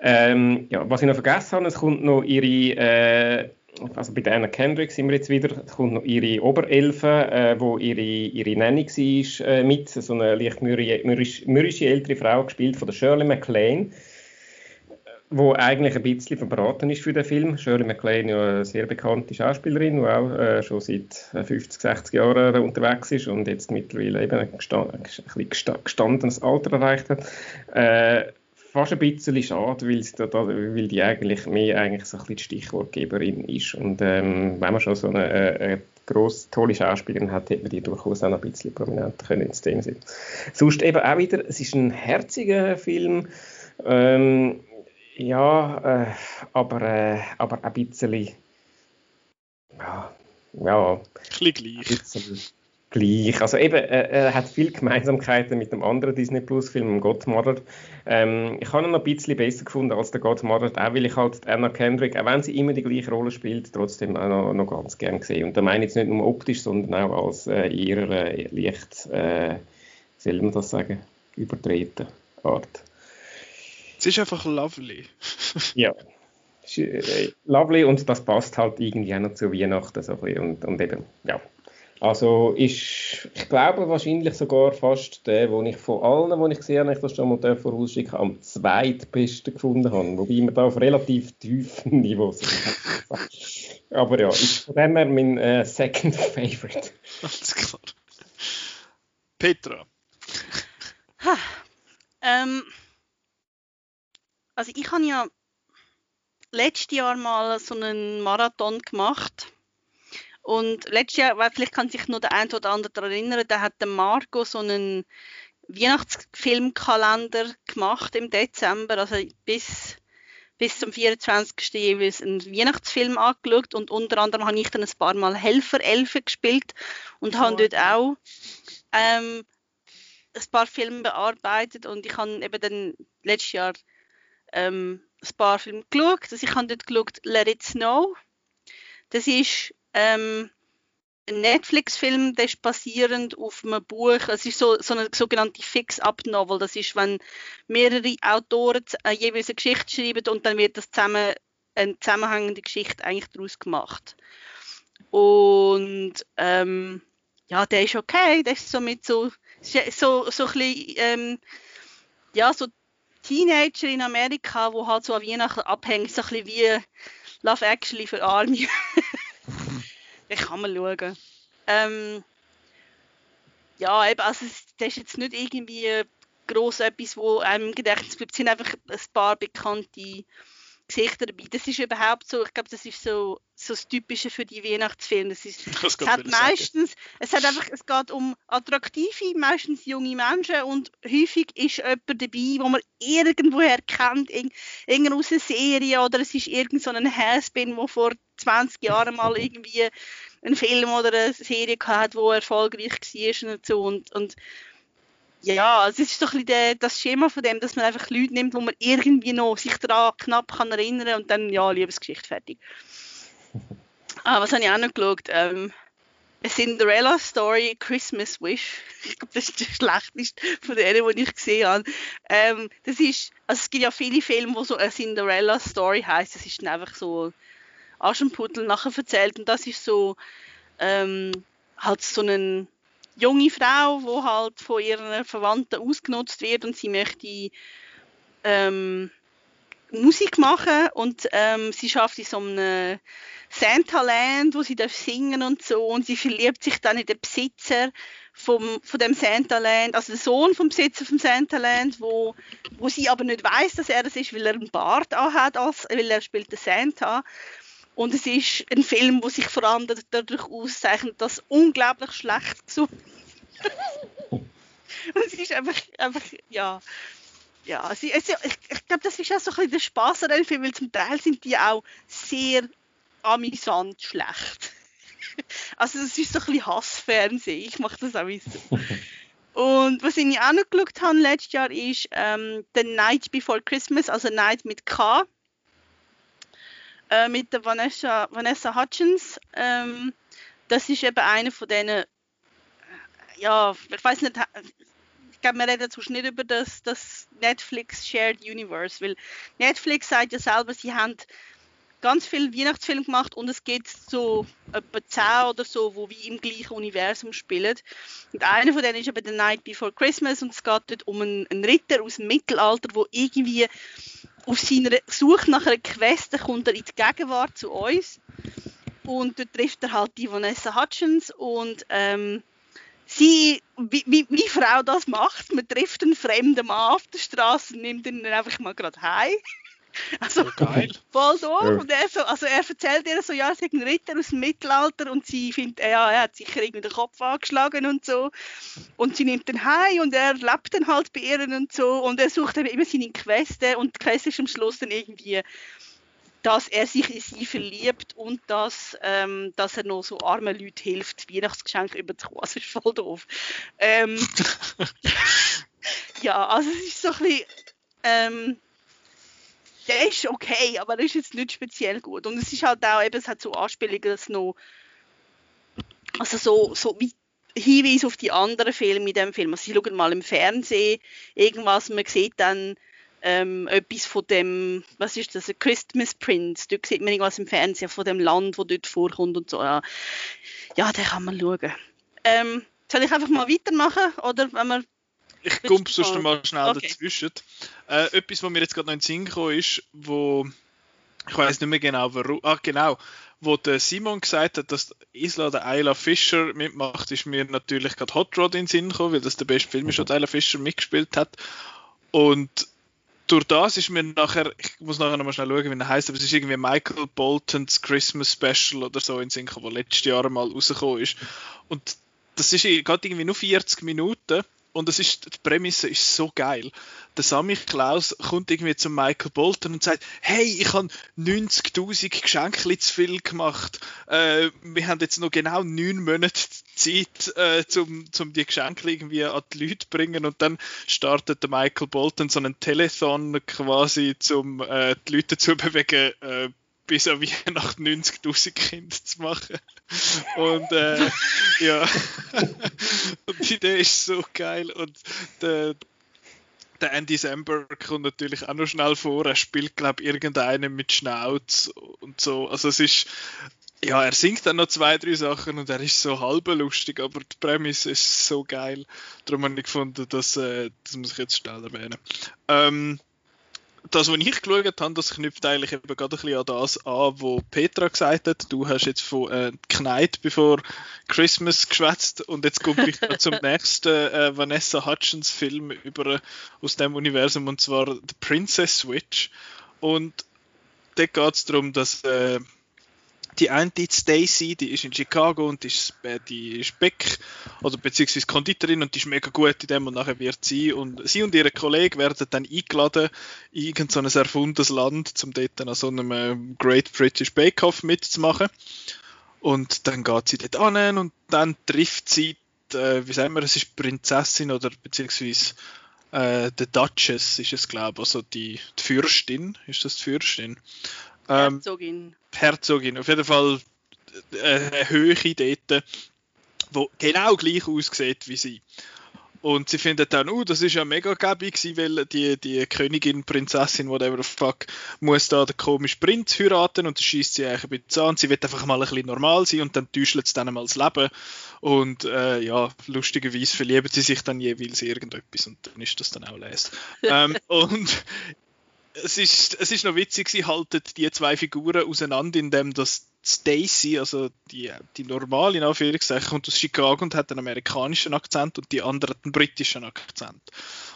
Ähm, ja. Was ich noch vergessen habe, es kommt noch ihre, äh, also bei Anna Kendrick sind wir jetzt wieder, es kommt noch ihre Oberelfe, äh, wo ihre, ihre Nanny war, äh, mit, so eine leicht mürrische, mürrische ältere Frau, gespielt von der Shirley MacLaine wo eigentlich ein bisschen verbraten ist für den Film. Shirley MacLaine, ja eine sehr bekannte Schauspielerin, die auch äh, schon seit 50, 60 Jahren unterwegs ist und jetzt mittlerweile eben ein, gestand, ein gestandenes Alter erreicht hat. Äh, fast ein bisschen schade, weil, da, da, weil die eigentlich mehr eigentlich so ein bisschen die Stichwortgeberin ist. Und ähm, wenn man schon so eine, äh, eine grosse, tolle Schauspielerin hat, hätte man die durchaus auch ein bisschen prominenter können in dem Sinn. Sonst eben auch wieder, es ist ein herziger Film, ähm, ja, äh, aber, äh, aber ein bisschen. Ja, ja. Ein bisschen gleich. gleich. Also eben, äh, er hat viele Gemeinsamkeiten mit dem anderen Disney Plus Film, Godmother. Ähm, ich habe ihn noch ein bisschen besser gefunden als der Godmother, auch weil ich halt Anna Kendrick, auch wenn sie immer die gleiche Rolle spielt, trotzdem auch noch, noch ganz gern gesehen. Und da meine ich jetzt nicht nur optisch, sondern auch als äh, ihrer äh, leicht, äh, wie soll man das sagen, übertreten Art. Es ist einfach lovely. [laughs] ja. Äh, lovely und das passt halt irgendwie auch noch zu Weihnachten so und, und eben, ja. Also ist, ich glaube wahrscheinlich sogar fast der, den ich von allen, die ich gesehen habe, ich das schon mal vorausschicken, am zweitbesten gefunden habe. Wobei wir da auf relativ tiefen Niveau sind. [laughs] Aber ja, ist von dem her mein äh, Second Favorite. Alles klar. Petra. Ha, ähm, also ich habe ja letztes Jahr mal so einen Marathon gemacht. Und letztes Jahr, vielleicht kann sich nur der eine oder andere daran erinnern, da hat der Marco so einen Weihnachtsfilmkalender gemacht im Dezember, also bis, bis zum 24. jeweils einen Weihnachtsfilm angeschaut und unter anderem habe ich dann ein paar Mal Helfer-Elfe gespielt und oh. habe dort auch ähm, ein paar Filme bearbeitet und ich habe eben dann letztes Jahr ähm, ein paar Filme geschaut. Also ich habe dort geschaut Let It Snow. Das ist ähm, ein Netflix-Film, der ist basierend auf einem Buch. Es ist so, so eine sogenannte Fix-Up-Novel. Das ist, wenn mehrere Autoren äh, jeweils eine Geschichte schreiben und dann wird das zusammen eine zusammenhängende Geschichte eigentlich daraus gemacht. Und ähm, ja, der ist okay. Der ist so mit so so, so ein bisschen, ähm, ja, so Teenager in Amerika, die halt so an Weihnachten abhängen, so ein bisschen wie Love Actually für Arme. [laughs] ich kann mal schauen. Ähm, ja, eben, also das ist jetzt nicht irgendwie gross etwas, wo einem im Gedächtnis bleibt. Es sind einfach ein paar bekannte Gesichter dabei. Das ist überhaupt so, ich glaube, das ist so, so das Typische für die Weihnachtsfilme. Das ist, [laughs] Das es hat meistens, es hat einfach, es geht um attraktive, meistens junge Menschen und häufig ist jemand dabei, wo man irgendwoher kennt, irg irgend aus einer Serie oder es ist irgend so ein der vor 20 Jahren mal irgendwie einen Film oder eine Serie gehabt, wo erfolgreich war und so und, und ja, es ist doch ein bisschen das Schema von dem, dass man einfach Leute nimmt, wo man irgendwie noch sich daran knapp kann erinnern und dann, ja, Liebesgeschichte, fertig. [laughs] ah, was habe ich auch noch geschaut? Ähm, A Cinderella Story, Christmas Wish. [laughs] Ich glaube, das ist der schlechteste von denen, die ich gesehen habe. Ähm, das ist, also es gibt ja viele Filme, wo so eine Cinderella Story heißt. Das ist dann einfach so Aschenputtel nachher erzählt und das ist so ähm, halt so ein junge Frau, die halt von ihren Verwandten ausgenutzt wird und sie möchte ähm, Musik machen und ähm, sie schafft in so einem Santa-Land, wo sie darf singen und so und sie verliebt sich dann in den Besitzer vom, von dem Santa-Land, also den Sohn vom Besitzer vom Santa-Land, wo, wo sie aber nicht weiß, dass er das ist, weil er einen Bart anhat, als, weil er spielt den Santa und es ist ein Film, der sich vor allem dadurch auszeichnet, dass unglaublich schlecht gesungen Und es ist einfach, einfach ja. Ja, also, ich, ich glaube, das ist auch so ein bisschen der Spaß an dem Film, weil zum Teil sind die auch sehr amüsant schlecht. Also es ist so ein bisschen Hassfernsehen, ich mache das auch so. Und was ich auch noch geschaut habe letztes Jahr ist ähm, The Night Before Christmas, also Night mit K. Äh, mit der Vanessa, Vanessa Hutchins. Ähm, das ist eben eine von denen, ja, ich weiß nicht, ich glaube, wir reden sonst nicht über das, das Netflix Shared Universe, weil Netflix sagt ja selber, sie haben ganz viele Weihnachtsfilme gemacht und es gibt so etwa 10 oder so, wo wie im gleichen Universum spielen. Und einer von denen ist eben The Night Before Christmas und es geht dort um einen, einen Ritter aus dem Mittelalter, wo irgendwie auf seiner Suche nach einer Quest kommt er in die Gegenwart zu uns und dort trifft er halt die Vanessa Hutchins und ähm, sie, wie, wie, wie Frau das macht, man trifft einen fremden Mann auf der Straße und nimmt ihn einfach mal gerade heim. Also, geil. [laughs] voll doof. Und er, so, also er erzählt ihr so, ja, er ist ein Ritter aus dem Mittelalter und sie findet, ja, er hat sicher irgendwie den Kopf angeschlagen und so. Und sie nimmt ihn heim und er lebt dann halt bei ihr und so. Und er sucht eben immer seine Queste und die Queste ist am Schluss dann irgendwie, dass er sich in sie verliebt und dass, ähm, dass er noch so armen Leuten hilft, Weihnachtsgeschenke überzukommen. Also ist voll doof. Ähm, [laughs] [laughs] ja, also es ist so ein bisschen, ähm, der ist okay, aber der ist jetzt nicht speziell gut. Und es ist halt auch eben, es hat so Anspielungen, dass noch, also so, so wie Hinweise auf die anderen Filme in dem Film. Also sie schauen mal im Fernsehen irgendwas, man sieht dann ähm, etwas von dem, was ist das, Christmas Prince. Dort sieht man irgendwas im Fernsehen von dem Land, wo dort vorkommt und so. Ja, ja den kann man schauen. Ähm, soll ich einfach mal weitermachen? Oder wenn man ich komme sonst mal schnell okay. dazwischen. Äh, etwas, was mir jetzt gerade noch in den Sinn gekommen ist, wo ich weiß nicht mehr genau warum. Ah, genau. Wo der Simon gesagt hat, dass Isla der Ayla Fischer mitmacht, ist mir natürlich gerade Hot Rod in den Sinn gekommen, weil das der beste Film ist, wo Ayla Fischer mitgespielt hat. Und durch das ist mir nachher, ich muss nachher nochmal schnell schauen, wie er heißt, aber es ist irgendwie Michael Boltons Christmas Special oder so in den Sinn gekommen, wo letztes Jahr mal rausgekommen ist. Und das ist gerade irgendwie nur 40 Minuten und es ist, die Prämisse ist so geil. Der Sammy Klaus kommt irgendwie zu Michael Bolton und sagt, hey, ich habe 90.000 Geschenke zu viel gemacht. Äh, wir haben jetzt noch genau neun Monate Zeit, äh, zum, zum die Geschenke irgendwie an die Leute zu bringen und dann startet der Michael Bolton so einen Telethon quasi, um äh, die Leute zu [laughs] bewegen, äh, bis an Weihnachten 90.000 Kinder zu machen. Und äh, ja, und die Idee ist so geil. Und der, der Andy Samberg kommt natürlich auch noch schnell vor. Er spielt, glaube ich, irgendeinen mit Schnauz und so. Also es ist, ja, er singt dann noch zwei, drei Sachen und er ist so halb lustig, aber die Prämisse ist so geil. Darum habe ich gefunden, dass, äh, das muss ich jetzt schnell erwähnen. Ähm, das, was ich geschaut habe, das knüpft eigentlich eben gerade ein bisschen an das an, was Petra gesagt hat. Du hast jetzt von äh, Knight bevor Christmas geschwätzt und jetzt komme ich zum [laughs] nächsten äh, Vanessa Hutchins Film über, aus dem Universum und zwar The Princess Switch. Und da geht es darum, dass äh, die eine Stacy, die ist in Chicago und die ist, äh, die ist Bäck oder beziehungsweise Konditorin und die ist mega gut in dem und nachher wird sie und sie und ihre Kollegen werden dann eingeladen in irgendein so erfundenes Land, um dort an so einem äh, Great British Bake Off mitzumachen. Und dann geht sie dort an und dann trifft sie, die, äh, wie sagen wir, es ist Prinzessin oder beziehungsweise äh, die Duchess ist es, glaube ich, also die, die Fürstin, ist das die Fürstin? Ähm, Herzogin. Herzogin, auf jeden Fall äh, eine Höhe dort, die genau gleich aussieht wie sie. Und sie findet dann, uh, das ist ja mega gäbig weil die, die Königin, Prinzessin, whatever the fuck, muss da den komischen Prinz heiraten und das schießt sie eigentlich ein bisschen an. Sie wird einfach mal ein bisschen normal sein und dann täuschelt es dann einmal das Leben. Und äh, ja, lustigerweise verlieben sie sich dann jeweils irgendetwas und dann ist das dann auch les. ähm, [laughs] und es ist, es ist noch witzig, sie halten die zwei Figuren auseinander, indem das Stacy, also die, die normale in Anführungszeichen, kommt aus Chicago und hat einen amerikanischen Akzent und die andere einen britischen Akzent.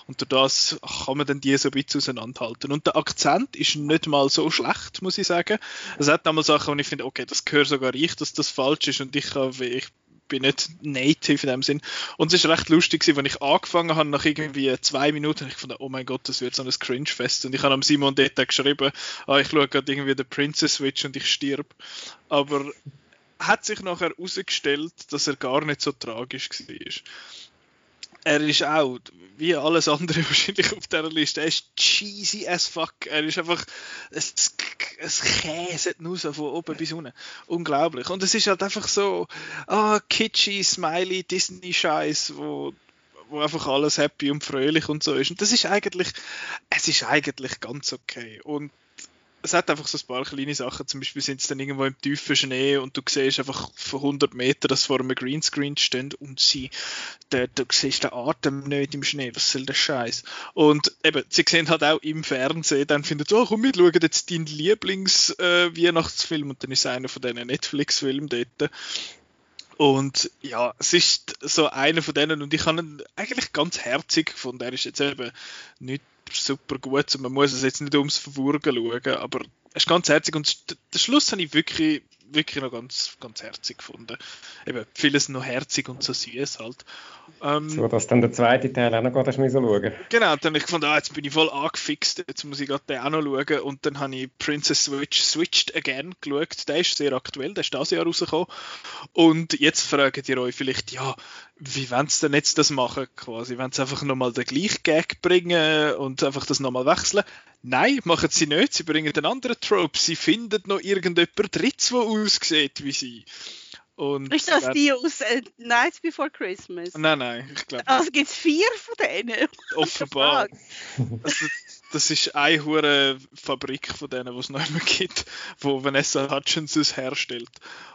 Und durch das kann man dann die so ein bisschen auseinanderhalten. Und der Akzent ist nicht mal so schlecht, muss ich sagen. Es hat einmal Sachen, wo ich finde, okay, das gehört sogar ich, dass das falsch ist und ich, ich bin nicht native in dem Sinn. Und es ist recht lustig, als ich angefangen habe, nach irgendwie zwei Minuten, ich fand, oh mein Gott, das wird so ein Cringe-Fest. Und ich habe am Simon dort geschrieben, ah, ich schaue gerade irgendwie den Princess Switch und ich stirb. Aber hat sich nachher herausgestellt, dass er gar nicht so tragisch war er ist auch, wie alles andere [laughs] wahrscheinlich auf dieser Liste, er ist cheesy as fuck. Er ist einfach, es, es käset so von oben bis unten. Unglaublich. Und es ist halt einfach so, ah, kitschy, smiley, Disney-Scheiß, wo, wo einfach alles happy und fröhlich und so ist. Und das ist eigentlich, es ist eigentlich ganz okay. Und es hat einfach so ein paar kleine Sachen. Zum Beispiel sind sie dann irgendwo im tiefen Schnee und du siehst einfach von 100 Metern, dass vor einem Greenscreen stehen und sie, der, du siehst den Atem nicht im Schnee. Was soll der Scheiß? Und eben, sie sehen halt auch im Fernsehen, dann findet, oh komm, wir schauen jetzt deinen Lieblings-Weihnachtsfilm äh, und dann ist einer von diesen Netflix-Filmen dort. Und ja, es ist so einer von denen und ich habe ihn eigentlich ganz herzig gefunden. Er ist jetzt eben nicht super gut und man muss es jetzt nicht ums Verwurgen schauen, aber es ist ganz herzig und den Schluss habe ich wirklich, wirklich noch ganz, ganz herzig gefunden. Eben, vieles noch herzig und so süß halt. Ähm, so, dass dann der zweite Teil auch noch hast du schauen. Genau, dann habe ich gefunden, ah, jetzt bin ich voll angefixt, jetzt muss ich gerade den auch noch schauen und dann habe ich Princess Switch Switched Again geschaut, der ist sehr aktuell, der ist dieses Jahr rausgekommen und jetzt fragt ihr euch vielleicht, ja, wie wollen sie denn jetzt das machen quasi? Wenn sie einfach nochmal den gleichen Gag bringen und einfach das nochmal wechseln? Nein, machen sie nicht. Sie bringen einen anderen Trope. Sie finden noch irgendjemand drittes, der aussieht wie sie. Und ist das die aus äh, Nights Before Christmas? Nein, nein, ich glaube. Also gibt es vier von denen? [laughs] Offenbar. also, das ist eine hure Fabrik von denen, die es noch immer gibt, wo Vanessa Hutchins es herstellt.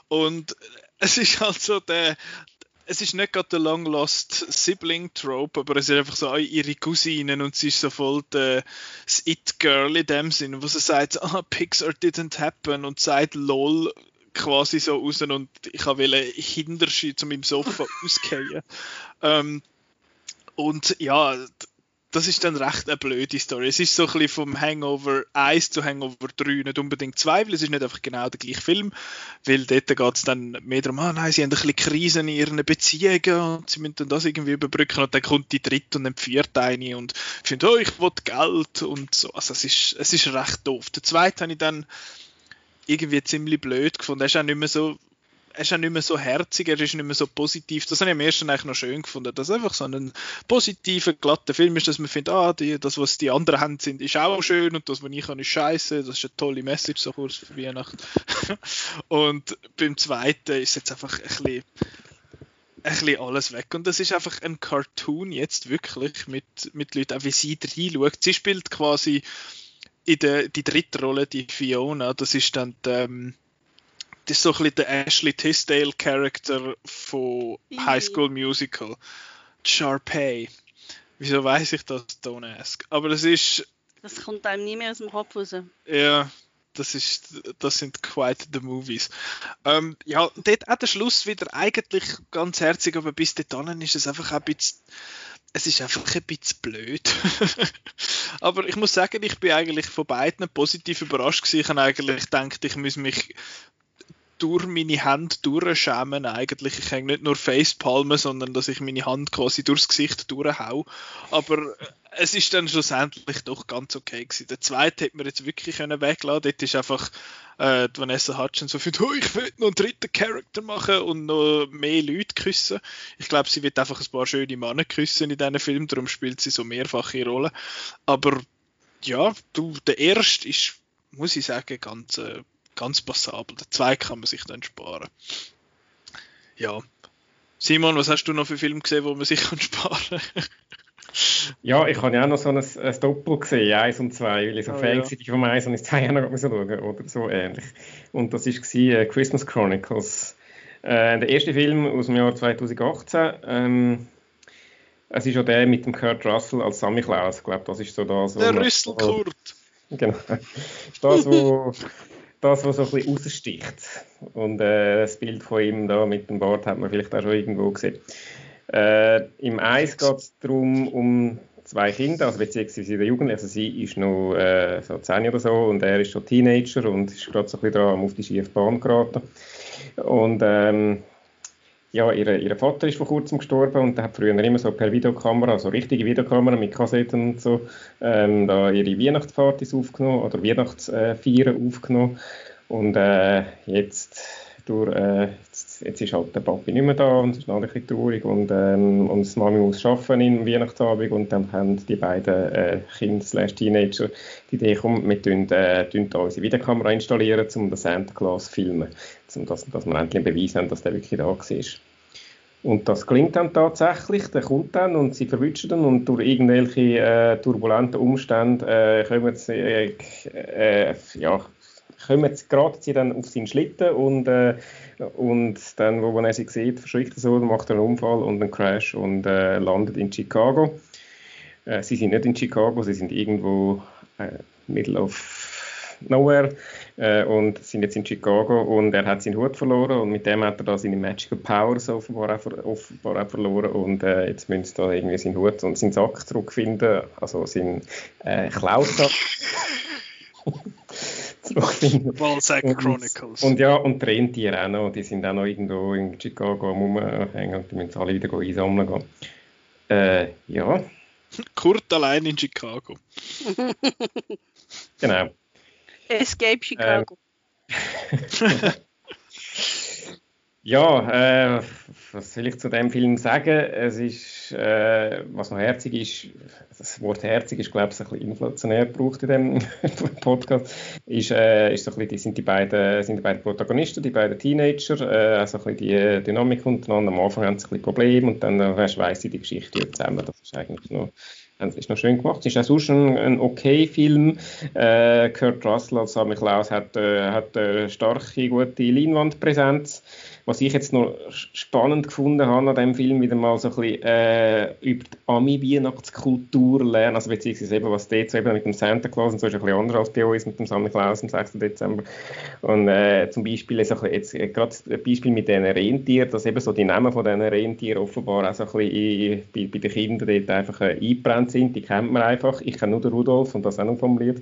Und es ist halt so der, es ist nicht gerade der Long Lost Sibling Trope, aber es ist einfach so ihre Cousinen und sie ist so voll der, das It Girl in dem Sinn, wo sie sagt, ah, Pixar didn't happen und sagt lol quasi so raus und ich wollte Hinterschi zu meinem Sofa [laughs] ausgehen. Ähm, und ja, das ist dann recht eine blöde Story. Es ist so ein bisschen vom Hangover 1 zu Hangover 3 nicht unbedingt 2, weil es ist nicht einfach genau der gleiche Film, weil dort geht es dann mehr darum, ah nein, sie haben ein bisschen Krisen in ihren Beziehungen und sie müssen dann das irgendwie überbrücken und dann kommt die dritte und entführt eine und findet, oh, ich will Geld und so. Also es ist, es ist recht doof. Der zweite habe ich dann irgendwie ziemlich blöd gefunden. Er ist auch nicht mehr so er ist auch nicht mehr so herzig, er ist nicht mehr so positiv. Das habe ich am ersten eigentlich noch schön gefunden, dass einfach so ein positiver, glatter Film ist, dass man findet, ah, die, das, was die anderen haben, sind, ist auch schön und das, was ich habe, ist scheiße. Das ist eine tolle Message, so kurz vor Weihnachten. [laughs] und beim zweiten ist jetzt einfach ein bisschen, ein bisschen alles weg. Und das ist einfach ein Cartoon jetzt wirklich mit, mit Leuten, auch wie sie reinschaut. Sie spielt quasi in der die dritte Rolle, die Fiona, das ist dann die, ähm, das ist so ein bisschen der Ashley Tisdale Charakter von High School Musical. Sharpay. Wieso weiß ich das? Don't ask. Aber es ist Das kommt einem nie mehr aus dem Kopf raus. Ja, das ist, das sind quite the movies. Ähm, ja, dort auch der Schluss wieder eigentlich ganz herzig, aber bis dahin ist es einfach ein bisschen, es ist einfach ein bisschen blöd. [laughs] aber ich muss sagen, ich bin eigentlich von beiden positiv überrascht gewesen. Ich habe eigentlich gedacht, ich muss mich durch meine Hand durchschämen eigentlich. Ich hänge nicht nur Facepalmen, sondern dass ich meine Hand quasi durchs Gesicht durchhau. Aber es ist dann schlussendlich doch ganz okay gewesen. Der zweite hätte man jetzt wirklich können weglassen. Dort ist einfach äh, Vanessa Hutchins so für, oh, ich will noch einen dritten Charakter machen und noch mehr Leute küssen. Ich glaube, sie wird einfach ein paar schöne Männer küssen in diesem Film, darum spielt sie so mehrfache Rollen. Aber ja, du, der erste ist, muss ich sagen, ganz äh, ganz passabel. Den zwei kann man sich dann sparen. Ja. Simon, was hast du noch für Filme gesehen, wo man sich [laughs] kann sparen Ja, ich habe ja auch noch so ein, ein Doppel gesehen, eins und zwei, weil ich so oh, Fan ja. vom eins und das zwei auch noch schauen oder so ähnlich. Und das war äh, Christmas Chronicles. Äh, der erste Film aus dem Jahr 2018. Ähm, es ist ja der mit dem Kurt Russell als Sammy Klaus. Ich glaube, das ist so das. Der Rüsselkurt. Genau. [laughs] Ist das, wo [laughs] das, was so ein bisschen raussticht. Und äh, das Bild von ihm da mit dem Bart hat man vielleicht auch schon irgendwo gesehen. Äh, Im Eis geht es darum, um zwei Kinder, also beziehungsweise der Jugend, also sie ist noch äh, so 10 oder so und er ist schon Teenager und ist gerade so ein bisschen dran, auf die schiefe Bahn geraten. Und ähm, ja, ihre, ihr Vater ist vor kurzem gestorben und der hat früher immer so per Videokamera, also richtige Videokamera mit Kassetten und so, ähm, da ihre Weihnachtspartys aufgenommen oder Weihnachtsfeiern aufgenommen. Und äh, jetzt, durch, äh, jetzt, jetzt, ist halt der Papi nicht mehr da und es ist alles ein bisschen traurig und, ähm, und das Mami muss arbeiten im Weihnachtsabend und dann haben die beiden äh, Kinder Teenager die Idee gekommen, wir tun, äh, da unsere Videokamera installieren, um den Santa Claus zu filmen um dass, dass wir endlich beweisen haben, dass der wirklich da war. Und das klingt dann tatsächlich, der kommt dann und sie verwünschen dann und durch irgendwelche äh, turbulenten Umstände äh, kommen sie, äh, äh, ja, kommen sie, geraten sie dann auf seinen Schlitten und, äh, und dann, wo man sie sieht, verschrickt er so, macht er einen Unfall und einen Crash und äh, landet in Chicago. Sie sind nicht in Chicago, sie sind irgendwo äh, middle of Nowhere äh, und sind jetzt in Chicago und er hat seinen Hut verloren und mit dem hat er da seine Magical Powers offenbar auch, offenbar auch verloren und äh, jetzt müssen sie da irgendwie seinen Hut und seinen Sack zurückfinden, also seinen äh, Klaussack zurückfinden. Ballsack Chronicles. Und, und, ja, und die Rentiere auch noch, die sind auch noch irgendwo in Chicago am Rumhängen und die müssen alle wieder einsammeln gehen. Äh, ja. Kurt allein in Chicago. [laughs] [laughs] genau. Escape Chicago. Ähm. [laughs] ja, äh, was will ich zu dem Film sagen? Es ist, äh, was noch herzig ist, das Wort herzig ist, glaube ich, ein bisschen inflationär gebraucht in dem [laughs] Podcast, ist, äh, ist so ein bisschen, die, sind, die beiden, sind die beiden Protagonisten, die beiden Teenager, äh, also ein bisschen die Dynamik untereinander. Am Anfang haben sie ein bisschen Probleme und dann äh, weiss sie die Geschichte zusammen. Das ist eigentlich noch das ist noch schön gemacht. Es ist auch sonst ein, ein okay Film. Äh, Kurt Russell als Sammy Klaus hat, äh, hat eine starke, gute Leinwandpräsenz. Was ich jetzt noch spannend gefunden habe an diesem Film, wieder mal so ein bisschen äh, über die Ami-Weihnachtskultur lernen, also beziehungsweise eben, was dort so eben mit dem Santa Claus und so ist ein bisschen anders als bei uns mit dem Santa Claus am 6. Dezember. Und äh, zum Beispiel so ein jetzt äh, gerade ein Beispiel mit diesen Rentieren, dass eben so die Namen von diesen Rentieren offenbar auch so ein bisschen in, bei, bei den Kindern dort einfach äh, eingebrannt sind, die kennt man einfach. Ich kenne nur den Rudolf und das auch noch vom Lied.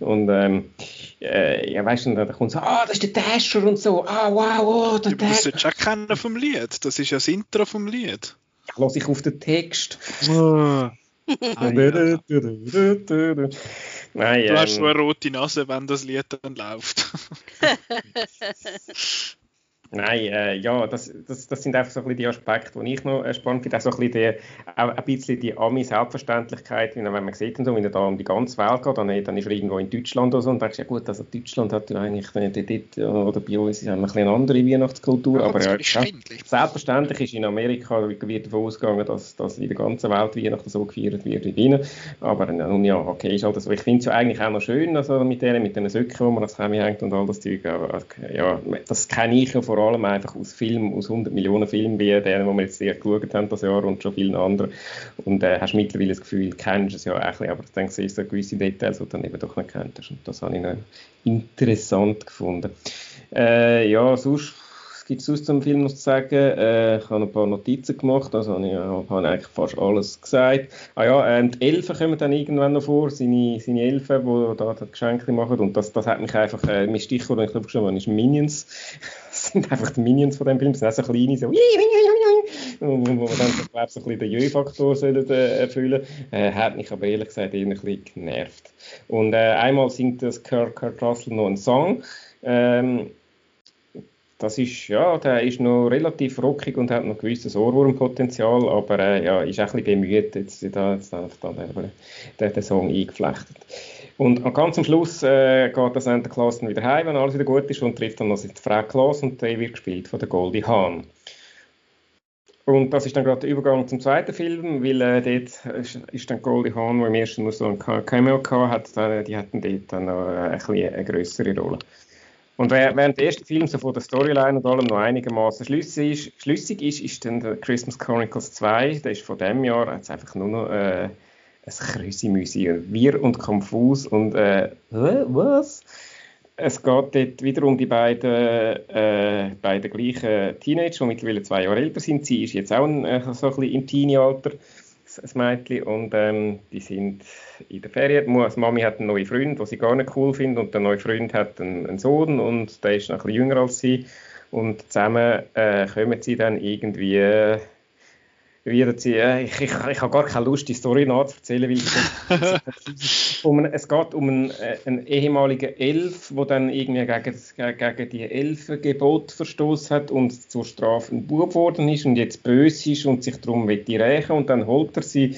Und ähm, äh, ja, weißt du, da kommt so, ah, das ist der Dasher und so, ah, wow, oh, der Dasher. Das solltest du auch kennen vom Lied, das ist ja das Intro vom Lied. Ja, lass ich auf den Text. Oh. Ah, [laughs] ja. Nein, du hast ähm, so eine rote Nase, wenn das Lied dann läuft. [laughs] [laughs] Nein, äh, ja, das, das, das sind einfach so ein bisschen die Aspekte, die ich noch äh, spannend finde. Auch so ein bisschen die, auch ein bisschen die Ami-Selbstverständlichkeit, wenn man sieht, wenn er da um die ganze Welt geht, dann, dann ist er irgendwo in Deutschland oder so und denkst, ja gut, also Deutschland hat ja eigentlich dort, oder bei uns wir ein eine andere Weihnachtskultur, ja, aber ja, selbstverständlich ist in Amerika wird davon ausgegangen, dass, dass in der ganzen Welt Weihnachten so gefeiert wird wie ihnen. Aber nun ja, okay, ist halt so. Ich finde es ja eigentlich auch noch schön, also mit denen, mit den Söcken, wo man das hängt und all das Zeug. Aber, ja, das kenne ich ja vor allem allem einfach aus Filmen, aus 100 Millionen Filmen, wie denen, die wir jetzt sehr geschaut haben das Jahr und schon vielen anderen. Und äh, hast mittlerweile das Gefühl, kennst es ja auch bisschen, aber ich denke, es sind gewisse Details, die du dann eben doch nicht kennst. Und das habe ich noch interessant gefunden. Äh, ja, sonst gibt es sonst zum Film noch zu sagen? Äh, ich habe ein paar Notizen gemacht, also habe ich habe eigentlich fast alles gesagt. Ah ja, äh, die Elfen kommen dann irgendwann noch vor, seine, seine Elfen, die da das Geschenke machen und das, das hat mich einfach, äh, mein Stichwort, ich glaube schon, ist Minions. Sind [laughs] einfach die Minions von dem Film, sind auch so kleine, so wo dann so, glaub, so ein bisschen den Jö-Faktor äh, erfüllen äh, hat mich aber ehrlich gesagt eher ein bisschen genervt. Und äh, einmal singt das Kurt, Kurt Russell noch einen Song, ähm, das ist, ja, der ist noch relativ rockig und hat noch gewisses Ohrwurmpotenzial, aber äh, ja, ist auch ein bisschen bemüht, jetzt, da, jetzt da, da, den, den Song eingeflechtet. Und ganz am Schluss äh, geht der Santa Claus dann wieder heim, wenn alles wieder gut ist, und trifft dann noch die Frau Claus und der wird gespielt von der Goldie Hawn. Und das ist dann gerade der Übergang zum zweiten Film, weil äh, dort ist, ist dann Goldie Hawn, die im ersten nur so ein Cameo hatte, die hatten dort dann noch äh, ein bisschen eine größere Rolle. Und während der erste Film so von der Storyline und allem noch einigermaßen schlüssig ist, schlüssig ist, ist dann der Christmas Chronicles 2, der ist von dem Jahr, jetzt einfach nur noch äh, ein Krüsimüsi, wir und konfus und äh, was? Es geht dort wieder um die beiden, äh, beiden gleichen Teenager, die mittlerweile zwei Jahre älter sind. Sie ist jetzt auch ein, äh, so ein bisschen im Teenie-Alter ein Mädchen und ähm, die sind in der Ferien. Die Mami hat einen neuen Freund, den sie gar nicht cool findet und der neue Freund hat einen, einen Sohn und der ist noch ein bisschen jünger als sie und zusammen äh, kommen sie dann irgendwie wieder sie, ich, ich, ich habe gar keine Lust, die Story nachzuerzählen, weil es, [laughs] um, es geht um einen, äh, einen ehemaligen Elf, der dann irgendwie gegen, gegen die Elfengebot verstoßen hat und zur Strafe ein Bub geworden ist und jetzt böse ist und sich darum die rächen und dann holt er sie,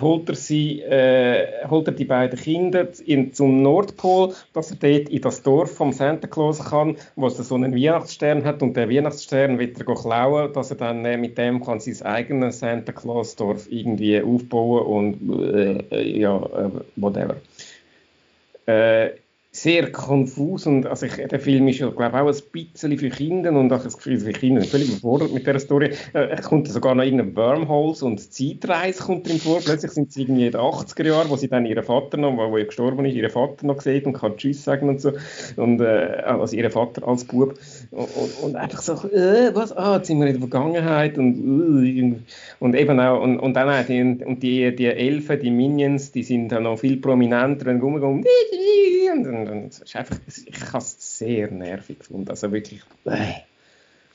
holt er sie, äh, holt er die beiden Kinder in, zum Nordpol, dass er dort in das Dorf vom Santa Claus kann, wo es so einen Weihnachtsstern hat und der Weihnachtsstern wird er klauen, dass er dann äh, mit dem kann sein eigenes Santa Claus Dorf irgendwie aufbauen und äh, ja, äh, whatever. Äh, sehr konfus und also ich, der Film ist ja glaube auch ein bisschen für Kinder und auch das Gefühl, für Kinder sind völlig überfordert mit dieser Story. Äh, es kommt sogar noch irgendein Wormholes und Zeitreise kommt drin vor. Plötzlich sind sie irgendwie in den 80er Jahren, wo sie dann ihren Vater noch, wo er gestorben ist, ihren Vater noch sieht und kann Tschüss sagen und so und äh, also ihren Vater als Bub und, und, einfach so äh, was ah jetzt sind wir in der Vergangenheit und äh, und eben auch und, und dann auch die, und die die Elfen, die Minions, die sind dann noch viel prominenter und rumgegangen und, und, und es ist einfach, ich habe es sehr nervig gefunden. Also wirklich, äh.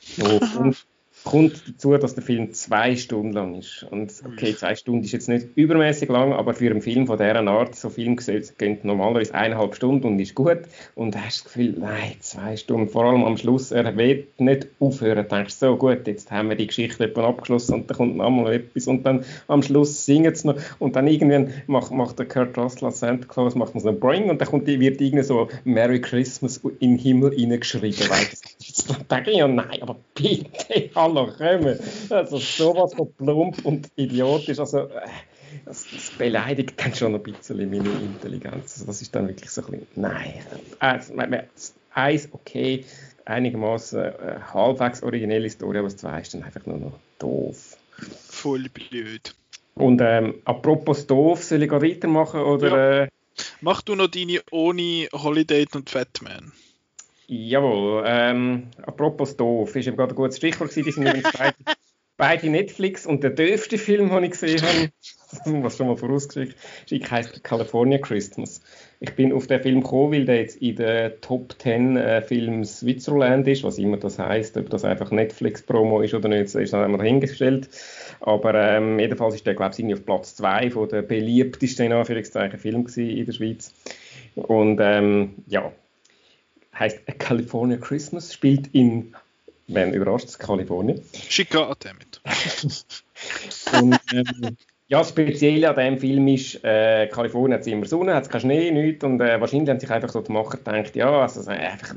so, und, kommt dazu, dass der Film zwei Stunden lang ist. Und okay, zwei Stunden ist jetzt nicht übermäßig lang, aber für einen Film von dieser Art, so Film gehen normalerweise eineinhalb Stunden und ist gut. Und du hast das Gefühl, nein, zwei Stunden, vor allem am Schluss, er wird nicht aufhören. Du denkst, so gut, jetzt haben wir die Geschichte etwa abgeschlossen und dann kommt noch mal etwas und dann am Schluss singen sie noch und dann irgendwann macht, macht der Kurt Russell Santa Claus macht man so ein Bring und dann kommt, wird irgendwie so Merry Christmas in den Himmel reingeschrieben. dann denke ich, ja nein, aber bitte, hallo, kommen. Also sowas von plump und idiotisch. Also, äh, das, das, beleidigt dann schon ein bisschen meine Intelligenz. Also das ist dann wirklich so ein bisschen, nein. Also, eins, okay, einigermaßen äh, halbwegs originelle Story, aber das zwei ist dann einfach nur noch doof. Voll blöd. Und ähm, apropos doof, soll ich weitermachen? Oder, ja. äh, Mach du noch deine ohne Holiday und Fatman. Jawohl, ähm, apropos doof, ist eben gerade ein gutes Stichwort gewesen, die sind übrigens beide, [laughs] beide Netflix und der dürfste Film, den ich gesehen habe, [laughs] was schon mal vorausgeschickt heißt California Christmas. Ich bin auf den Film gekommen, weil der jetzt in der Top 10 äh, Film Switzerland ist, was immer das heißt, ob das einfach Netflix-Promo ist oder nicht, ist dann einmal hingestellt. Aber ähm, jedenfalls ist der, glaube ich, auf Platz 2 von der beliebtesten in Anführungszeichen Film in der Schweiz. Und ähm, ja, heißt A California Christmas, spielt in, wenn überrascht, Kalifornien. Chicago, damit. und, ähm, Ja, das Spezielle an diesem Film ist, äh, Kalifornien hat immer Sonne, hat keinen Schnee, nichts und äh, wahrscheinlich haben sich einfach so die Macher gedacht, ja, also, einfach,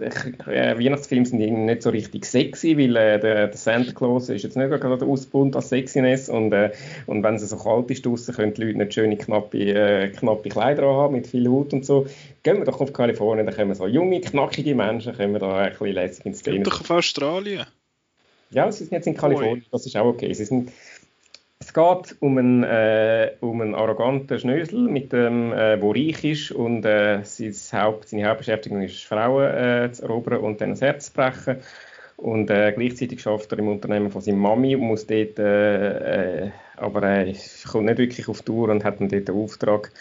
äh, Weihnachtsfilme sind nicht so richtig sexy, weil äh, der, der, Santa Claus ist jetzt nicht gerade der Ausbund als Sexiness und, äh, und wenn es so kalt ist draußen, können die Leute nicht schöne, knappe, äh, knappe Kleider haben mit viel Haut und so. Gehen wir doch auf Kalifornien, da kommen so junge, knackige Menschen, können wir da ein bisschen lässig ins Szene. Gehen doch auf Australien. Ja, sie sind jetzt in Kalifornien, das ist auch okay. Sie sind es geht um einen, äh, um einen arroganten Schnösel, mit dem, äh, wo reich ist und äh, Haupt, seine Hauptbeschäftigung ist, Frauen äh, zu erobern und dann das Herz zu brechen. Und äh, gleichzeitig schafft er im Unternehmen von seiner Mami und muss dort, äh, äh, aber er kommt nicht wirklich auf Tour und hat dann dort den Auftrag,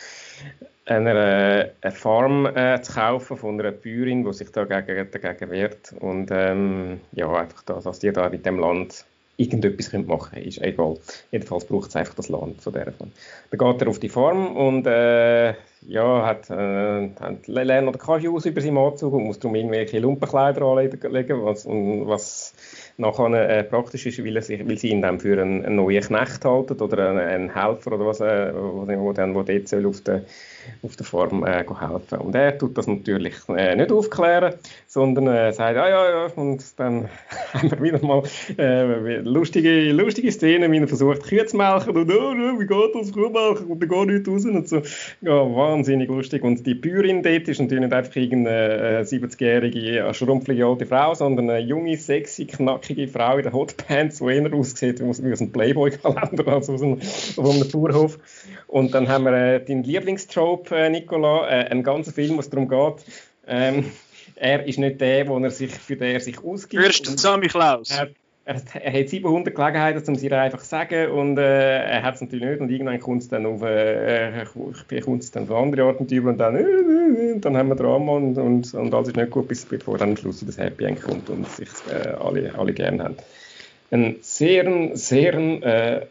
einer, äh, eine Farm äh, zu kaufen von einer Bäuerin, die sich dagegen, dagegen wehrt. Und ähm, ja, einfach das, dass die da mit dem Land irgendetwas machen können, ist egal. Jedenfalls braucht es einfach das Land von der Form. Dann geht er auf die Farm und äh, ja, hat, äh, hat lernt noch Cashews über seinen Anzug und muss darum irgendwelche Lumpenkleider anlegen, was, was nachher äh, praktisch ist, weil, sich, weil sie ihn dann für einen, einen neuen Knecht halten oder einen, einen Helfer oder was, äh, wo, wo, dann, wo dort soll auf der, auf der Farm äh, helfen Und er tut das natürlich äh, nicht aufklären, sondern äh, sagt, ja, ja, ja, und dann [laughs] haben wir wieder mal äh, lustige, lustige Szenen, wie er versucht, Kühe zu melken und, oh, oh, wie geht das, Kuh melken und dann geht nichts raus und so. Ja, wahnsinnig lustig. Und die Bäuerin dort ist natürlich nicht einfach irgendeine 70-jährige, schrumpflige alte Frau, sondern eine junge, sexy, knackige Frau in den Hotpants, die eher aussieht wie aus einem Playboy-Kalender als aus einem, aus einem Bauernhof. Und dann haben wir äh, deinen Lieblingstrope, äh, Nicola, äh, einen ganzen Film, wo es darum geht, ähm, er ist nicht der, wo er sich, für den er sich ausgibt. Fürst Sammy Klaus. Er, er, er, hat 700 Gelegenheiten, um es einfach zu sagen und äh, er hat es natürlich nicht und irgendwann kommt es dann auf, äh, kommt es dann von anderen Orten über und dann, äh, dann haben wir Drama und, und, und alles ist nicht gut, bis bevor dann am Schluss das Happy End kommt und sich äh, alle, alle gerne haben. Ein sehr, sehr äh,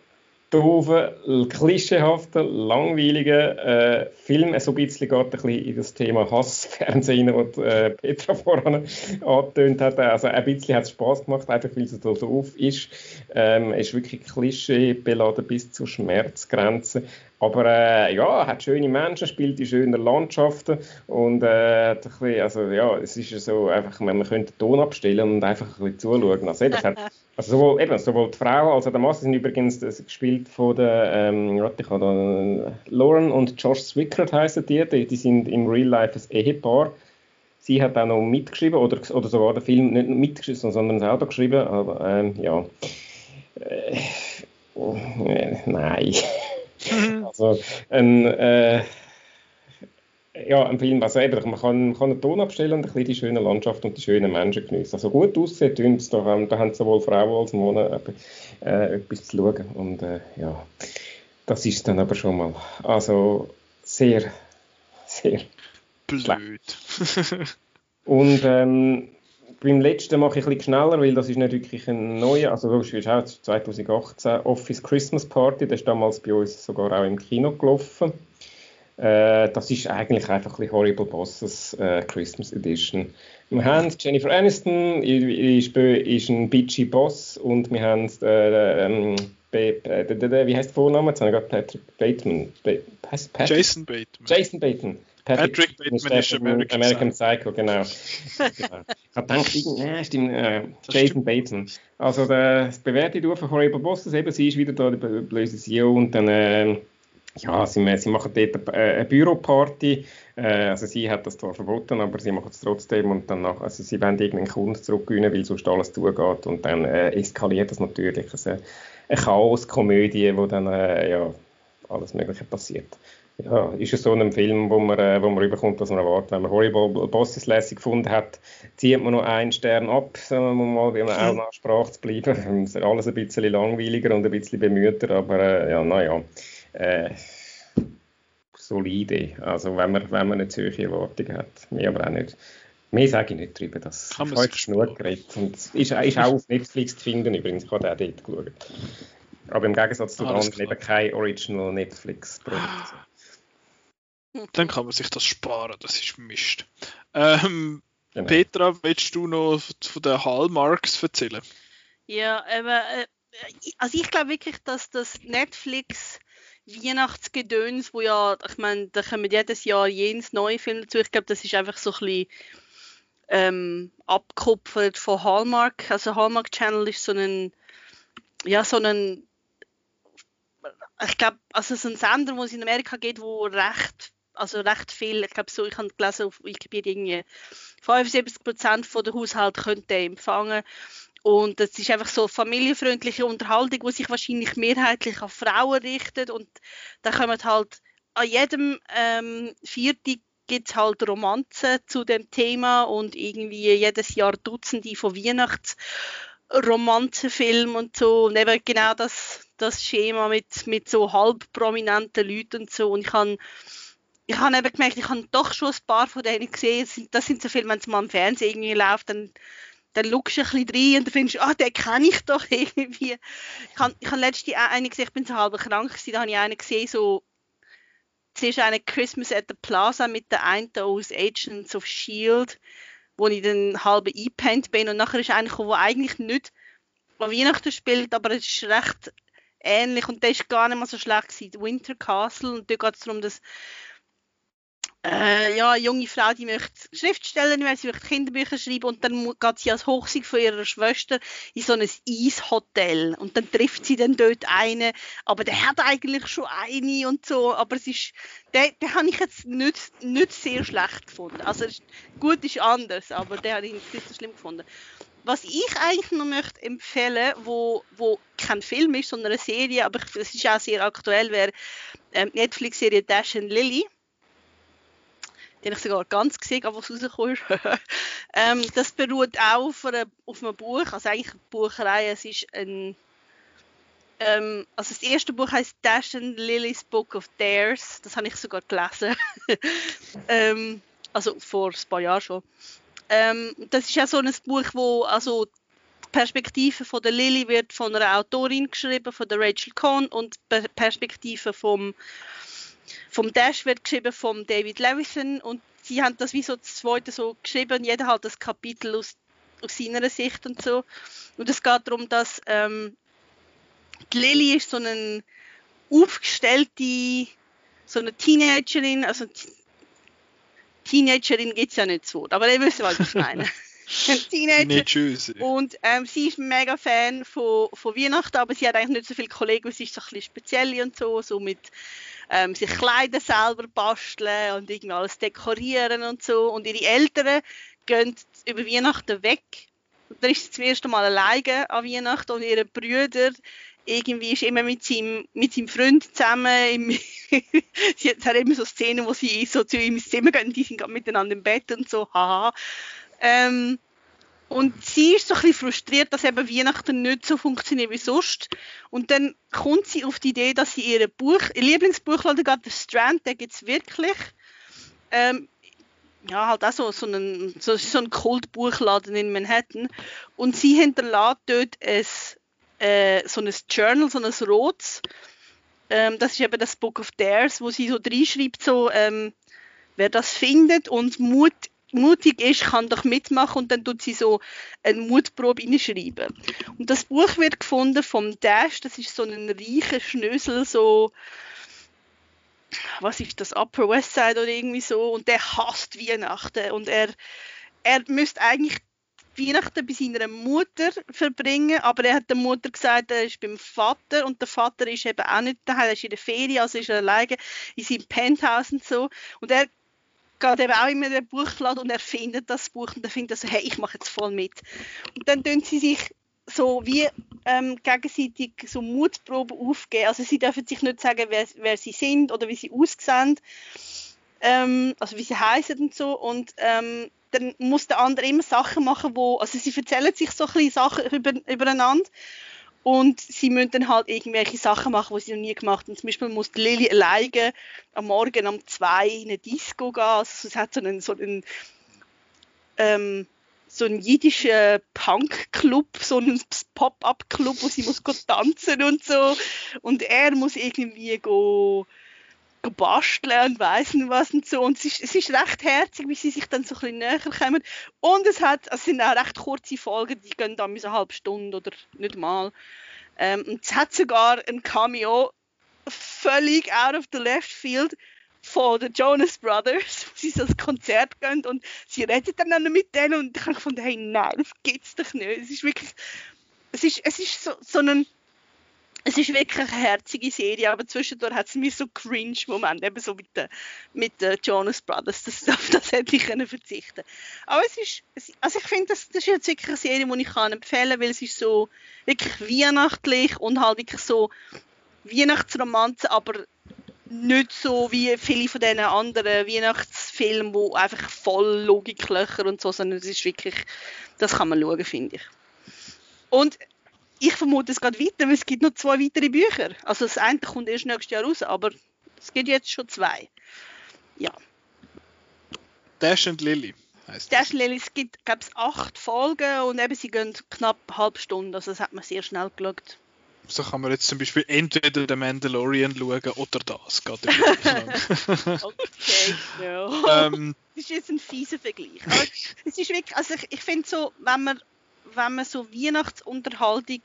doofen, klischeehaften, langweiligen äh, Film. So ein bisschen geht ein bisschen in das Thema Hassfernsehen, das äh, Petra vorhin angetönt hat. Also ein bisschen hat es Spass gemacht, einfach weil es so doof ist. Ähm, ist wirklich klischeebeladen bis zur Schmerzgrenze. Aber äh, ja, hat schöne Menschen, spielt in schönen Landschaften und äh, bisschen, also, ja, es ist so einfach, man könnte den Ton abstellen und einfach ein bisschen zuschauen. Also, das hat, [laughs] also sowohl, eben, sowohl die Frau als auch der Mann sind übrigens das gespielt von der, ähm, ich habe da, Lauren und Josh Zwickert heißen die, die, die sind im Real Life ein Ehepaar. Sie hat auch noch mitgeschrieben oder, oder sogar den Film nicht mitgeschrieben, sondern Auto geschrieben, aber ähm, ja. Äh, oh, äh, nein. Also ein, äh, ja, ein Film, also eben, man kann, man kann einen Ton abstellen und ein bisschen die schöne Landschaft und die schönen Menschen genießen. Also gut aussieht, da, haben, da haben sowohl Frauen als Männer äh, etwas zu schauen und äh, ja, das ist dann aber schon mal, also sehr, sehr blöd. und ähm, beim letzten mache ich ein bisschen schneller, weil das ist nicht wirklich ein neuer, also das ist auch 2018 Office Christmas Party, das ist damals bei uns sogar auch im Kino gelaufen. Äh, das ist eigentlich einfach ein bisschen Horrible Bosses äh, Christmas Edition. Wir haben Jennifer Aniston, ist, ist ein bitchy Boss und wir haben äh, ähm, wie heißt der Vorname? Jetzt habe ich Patrick Bateman. Ba Jason Bateman. Jason Bateman. Patrick, Patrick Bateman ist American, American Psycho. genau. genau. [laughs] Ich habe gedacht, ja, stimmt, äh, Jason Bateman. Also das bewährte Tour von Horrible Bosses, eben, sie ist wieder da, die böse CEO und dann, äh, ja, sie, sie machen dort eine, eine Büroparty, äh, also sie hat das zwar verboten, aber sie machen es trotzdem und dann nach, also sie wollen irgendeinen Kunden zurückgewinnen, weil sonst alles zugeht und dann äh, eskaliert das natürlich. Also eine Chaos-Komödie, wo dann, äh, ja, alles Mögliche passiert ja, ist es so ein Film, wo man, äh, wo man rüberkommt, dass man erwartet. Wenn man Horrible Bosses lässig gefunden hat, zieht man noch einen Stern ab, sagen wir mal, um auch nach Sprache zu bleiben. [laughs] ist alles ein bisschen langweiliger und ein bisschen bemühter, aber äh, ja, naja. Äh, solide. Also wenn man, wenn man nicht solche Erwartungen hat. Mehr aber auch nicht. Mehr sage ich nicht drüber. Das Kann man heute genug geredet. Und ist, ist auch auf Netflix zu finden übrigens. Ich habe auch dort geschaut. Aber im Gegensatz zu anderen eben kein Original Netflix-Produkt. Dann kann man sich das sparen, das ist Mist. Ähm, genau. Petra, willst du noch von den Hallmarks erzählen? Ja, eben, äh, also ich glaube wirklich, dass das Netflix Weihnachtsgedöns, wo ja, ich meine, da kommen jedes Jahr jenes neue Film dazu. Ich glaube, das ist einfach so ein bisschen ähm, abgekupfert von Hallmark. Also Hallmark Channel ist so ein, ja, so ein, ich glaube, also so ein Sender, wo es in Amerika geht, wo recht, also recht viel, ich glaube so, ich habe gelesen auf Wikipedia irgendwie 75 Prozent der Haushalte könnte empfangen. Und es ist einfach so familienfreundliche Unterhaltung, die sich wahrscheinlich mehrheitlich an Frauen richtet. Und da kommen halt an jedem ähm, Viertel gibt es halt Romanzen zu dem Thema und irgendwie jedes Jahr Dutzende von Weihnachtsromanzenfilmen und so. Und eben genau das, das Schema mit, mit so halb prominenten Leuten und so. Und ich habe ich habe eben gemerkt, ich habe doch schon ein paar von denen gesehen. Das sind, so Filme, wenn es mal im Fernsehen irgendwie läuft, dann, dann schaust du ein bisschen rein und dann findest du, ah, den kenne ich doch [laughs] irgendwie. Ich habe ich hab letztens eine gesehen, ich bin so halb krank gewesen, da habe ich einen gesehen, so zuerst eine Christmas at the Plaza mit der einen aus Agents of S.H.I.E.L.D., wo ich dann halb eingepennt bin und nachher ist einer gekommen, der eigentlich nicht an Weihnachten spielt, aber es ist recht ähnlich und der ist gar nicht mal so schlecht gewesen, Winter Castle und da geht es darum, dass äh, ja, eine junge Frau, die möchte Schriftstellerin werden, sie möchte Kinderbücher schreiben und dann geht sie als Hochsieg von ihrer Schwester in so ein Eishotel und dann trifft sie dann dort eine, aber der hat eigentlich schon eine und so, aber es ist, den, den habe ich jetzt nicht, nicht sehr schlecht gefunden. Also gut ist anders, aber den habe ich nicht so schlimm gefunden. Was ich eigentlich noch möchte empfehlen, wo, wo kein Film ist, sondern eine Serie, aber es ist auch sehr aktuell, wäre ähm, Netflix-Serie Dash and Lily die habe ich sogar ganz gesehen, was rausgekommen ist. [laughs] ähm, das beruht auch auf, einer, auf einem Buch, also eigentlich eine Bucherei. Es ist ein, ähm, also das erste Buch heißt Dash and Lily's Book of Dares. Das habe ich sogar gelesen. [laughs] ähm, also vor ein paar Jahren schon. Ähm, das ist ja so ein Buch, wo also Perspektive von der Lily wird von einer Autorin geschrieben, von der Rachel Cohn und die Perspektive vom vom Dash wird geschrieben von David Levison und sie haben das wie so das zweite so geschrieben und jeder hat das Kapitel aus, aus seiner Sicht und so. Und es geht darum, dass ähm, die Lily ist so eine aufgestellte, so eine Teenagerin, also Teenagerin gibt es ja nicht so, aber ihr wisst, was ich meine. [laughs] Teenager. Nicht tschüss. Und ähm, sie ist mega Fan von, von Weihnachten, aber sie hat eigentlich nicht so viele Kollegen, sie ist so ein bisschen speziell und so, so mit ähm, sich Kleider selber basteln und irgendwie alles dekorieren und so. Und ihre Eltern gehen über Weihnachten weg. Und dann ist sie zum ersten Mal alleine an Weihnachten und ihre Brüder irgendwie ist immer mit seinem, mit seinem Freund zusammen. Im, [laughs] sie hat immer so Szenen, wo sie so zu ihm ins Zimmer gehen, die sind miteinander im Bett und so, haha. Ähm, und sie ist so ein bisschen frustriert, dass eben Weihnachten nicht so funktioniert wie sonst. Und dann kommt sie auf die Idee, dass sie ihre Buch, ihr Lieblingsbuchladen geht, The Strand, den gibt es wirklich. Ähm, ja, halt auch so, so ein, so, so ein Kultbuchladen in Manhattan. Und sie hinterlässt dort ein, äh, so ein Journal, so ein rotes. Ähm, das ist eben das Book of Dares, wo sie so reinschreibt, so, ähm, wer das findet und Mut mutig ist, kann doch mitmachen und dann tut sie so eine Mutprobe hineinschreiben. Und das Buch wird gefunden vom Dash, das ist so ein reicher Schnösel, so was ist das, Upper West Side oder irgendwie so und der hasst Weihnachten und er, er müsste eigentlich Weihnachten bei seiner Mutter verbringen, aber er hat der Mutter gesagt, er ist beim Vater und der Vater ist eben auch nicht daheim, er ist in der Ferien, also ist er alleine in seinem Penthouse und so und er geht eben auch immer in den Buchladen und erfindet das Buch und er findet so, hey, ich mache jetzt voll mit. Und dann tun sie sich so wie ähm, gegenseitig so Mutproben aufgeben. Also sie dürfen sich nicht sagen, wer, wer sie sind oder wie sie aussehen, ähm, also wie sie heißen und so. Und ähm, dann muss der andere immer Sachen machen, wo, also sie erzählen sich so ein bisschen Sachen über, übereinander und sie müssen dann halt irgendwelche Sachen machen, die sie noch nie gemacht haben. Zum Beispiel muss Lilly alleine am Morgen um zwei in eine Disco gehen. Also es hat so einen, so einen, ähm, so einen jiddischen Punk-Club, so einen Pop-up-Club, wo sie muss tanzen und so. Und er muss irgendwie go basteln und weiss nicht was und so. Und es ist, es ist recht herzig, wie sie sich dann so ein bisschen näher kommen. Und es, hat, es sind auch recht kurze Folgen, die gehen dann so eine halbe Stunde oder nicht mal. Ähm, und es hat sogar ein Cameo völlig out of the left field von den Jonas Brothers, wo sie so ein Konzert gehen und sie reden dann mit denen und ich habe gefunden, hey, nein, das gibt's doch nicht. Es ist wirklich, es ist, es ist so, so ein, es ist wirklich eine herzige Serie, aber zwischendurch hat es mir so Cringe-Momente, eben so mit den mit den Jonas Brothers, das, auf das hätte ich können verzichten Aber es ist, es, also ich finde, das, das ist jetzt wirklich eine Serie, die ich kann empfehlen kann, weil es ist so wirklich weihnachtlich und halt wirklich so Weihnachtsromanze, aber nicht so wie viele von diesen anderen Weihnachtsfilmen, wo einfach voll Logiklöcher und so, sondern es ist wirklich, das kann man schauen, finde ich. Und ich vermute, es geht weiter, weil es gibt noch zwei weitere Bücher. Also das eine kommt erst nächstes Jahr raus, aber es gibt jetzt schon zwei. Ja. Dash and Lily heißt Dash and Lily, es gibt, glaube ich, acht Folgen und eben sie gehen knapp eine halbe Stunde, also das hat man sehr schnell geschaut. So kann man jetzt zum Beispiel entweder den Mandalorian schauen oder das. Geht [laughs] [laughs] okay, ja. Ähm, das ist jetzt ein fieser Vergleich. Aber es ist wirklich, also ich, ich finde so, wenn man wenn man so Weihnachtsunterhaltung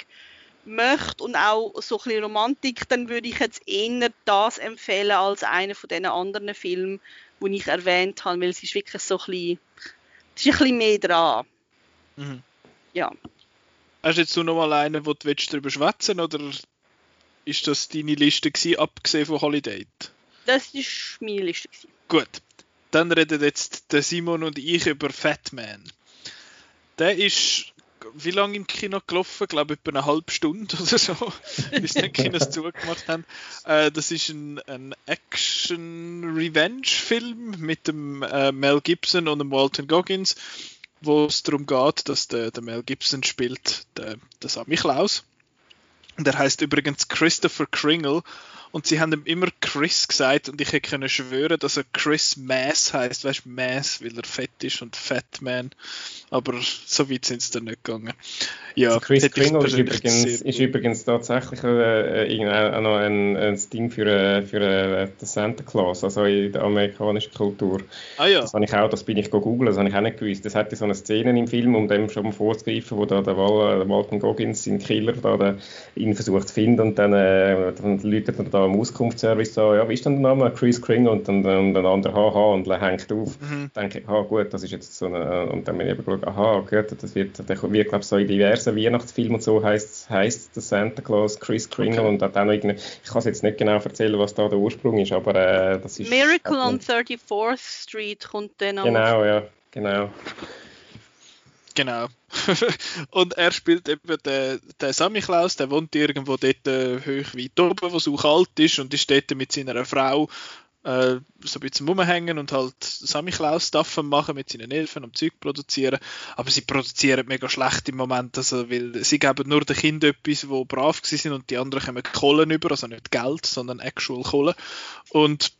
möchte und auch so ein bisschen Romantik, dann würde ich jetzt eher das empfehlen als einen von den anderen Filmen, die ich erwähnt habe, weil es ist wirklich so ein bisschen, es ist ein bisschen mehr dran. Mhm. Ja. Hast du jetzt noch mal einen, wo du darüber schwätzen oder ist das deine Liste gewesen, abgesehen von Holiday? Das war meine Liste. Gewesen. Gut, dann reden jetzt der Simon und ich über Fatman. Der ist wie lange im Kino gelaufen? Ich glaube, etwa eine halbe Stunde oder so, [laughs] bis die Kinos zugemacht haben. Äh, das ist ein, ein Action-Revenge-Film mit dem äh, Mel Gibson und dem Walton Goggins, wo es darum geht, dass der, der Mel Gibson spielt, der, der Sammy Klaus. Und er heißt übrigens Christopher Kringle und sie haben ihm immer Chris gesagt und ich hätte können schwören, dass er Chris Mass heißt, weißt du, Mass, weil er fett ist und Fatman. Aber so weit sind sie dann nicht gegangen. Ja, also Chris Kringle ist übrigens, ist übrigens tatsächlich äh, äh, noch ein, ein Ding für, äh, für äh, den Santa Claus, also in der amerikanischen Kultur. Ah ja. Das habe ich auch, das bin ich googeln, das habe ich auch nicht gewusst. Das hatte so eine Szene im Film, um dem schon mal vorzugreifen, wo da der, Wal, der Walton Goggins, sein Killer, da, der, ihn versucht zu finden und dann, äh, dann läutet er da am Auskunftsservice so, ja, wie ist denn der Name? Chris Kringle und dann, dann der andere, haha, und hängt auf. Mhm. denke ich, ah gut, das ist jetzt so eine, und dann bin ich eben geschaut, aha, gut, das wird, wird, glaube ich, so in diversen Weihnachtsfilmen und so heißt, heißt der Santa Claus Chris Kringle okay. und hat noch irgendwie, ich kann es jetzt nicht genau erzählen, was da der Ursprung ist, aber äh, das ist... Miracle on 34th Street kommt dann auch. Genau, ja, genau. Genau. [laughs] und er spielt eben den, den Sammy Klaus, der wohnt irgendwo dort äh, hoch weit oben, wo es auch kalt ist und ist dort mit seiner Frau äh, so ein bisschen rumhängen und halt Sammy Klaus Stuff machen mit seinen Elfen und Zeug produzieren. Aber sie produzieren mega schlecht im Moment, also, weil sie geben nur den Kindern etwas, wo brav sind und die anderen kommen Kohlen über, also nicht Geld, sondern actual Kohlen. Und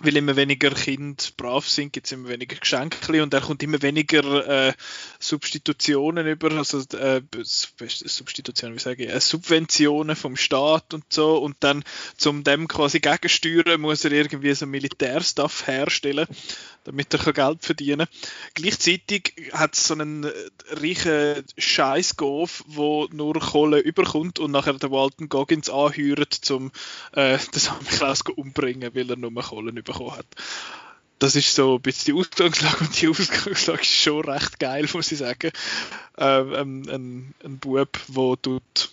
weil immer weniger Kinder brav sind, gibt es immer weniger Geschenke und er kommt immer weniger äh, Substitutionen über, also äh, Substitutionen, wie sage ich, äh, Subventionen vom Staat und so und dann zum dem quasi gegensteuern muss er irgendwie so Militärstuff herstellen, damit er Geld verdienen kann. Gleichzeitig hat es so einen äh, reichen Scheiß-Golf, wo nur Kohle überkommt und nachher der Walton Goggins anhört, um äh, den Samklaus umbringen, weil er nur Kohle bekommen hat. Das ist so ein bisschen die Ausgangslage und die Ausgangslage ist schon recht geil, muss ich sagen. Ähm, ein, ein, ein Bub, der tut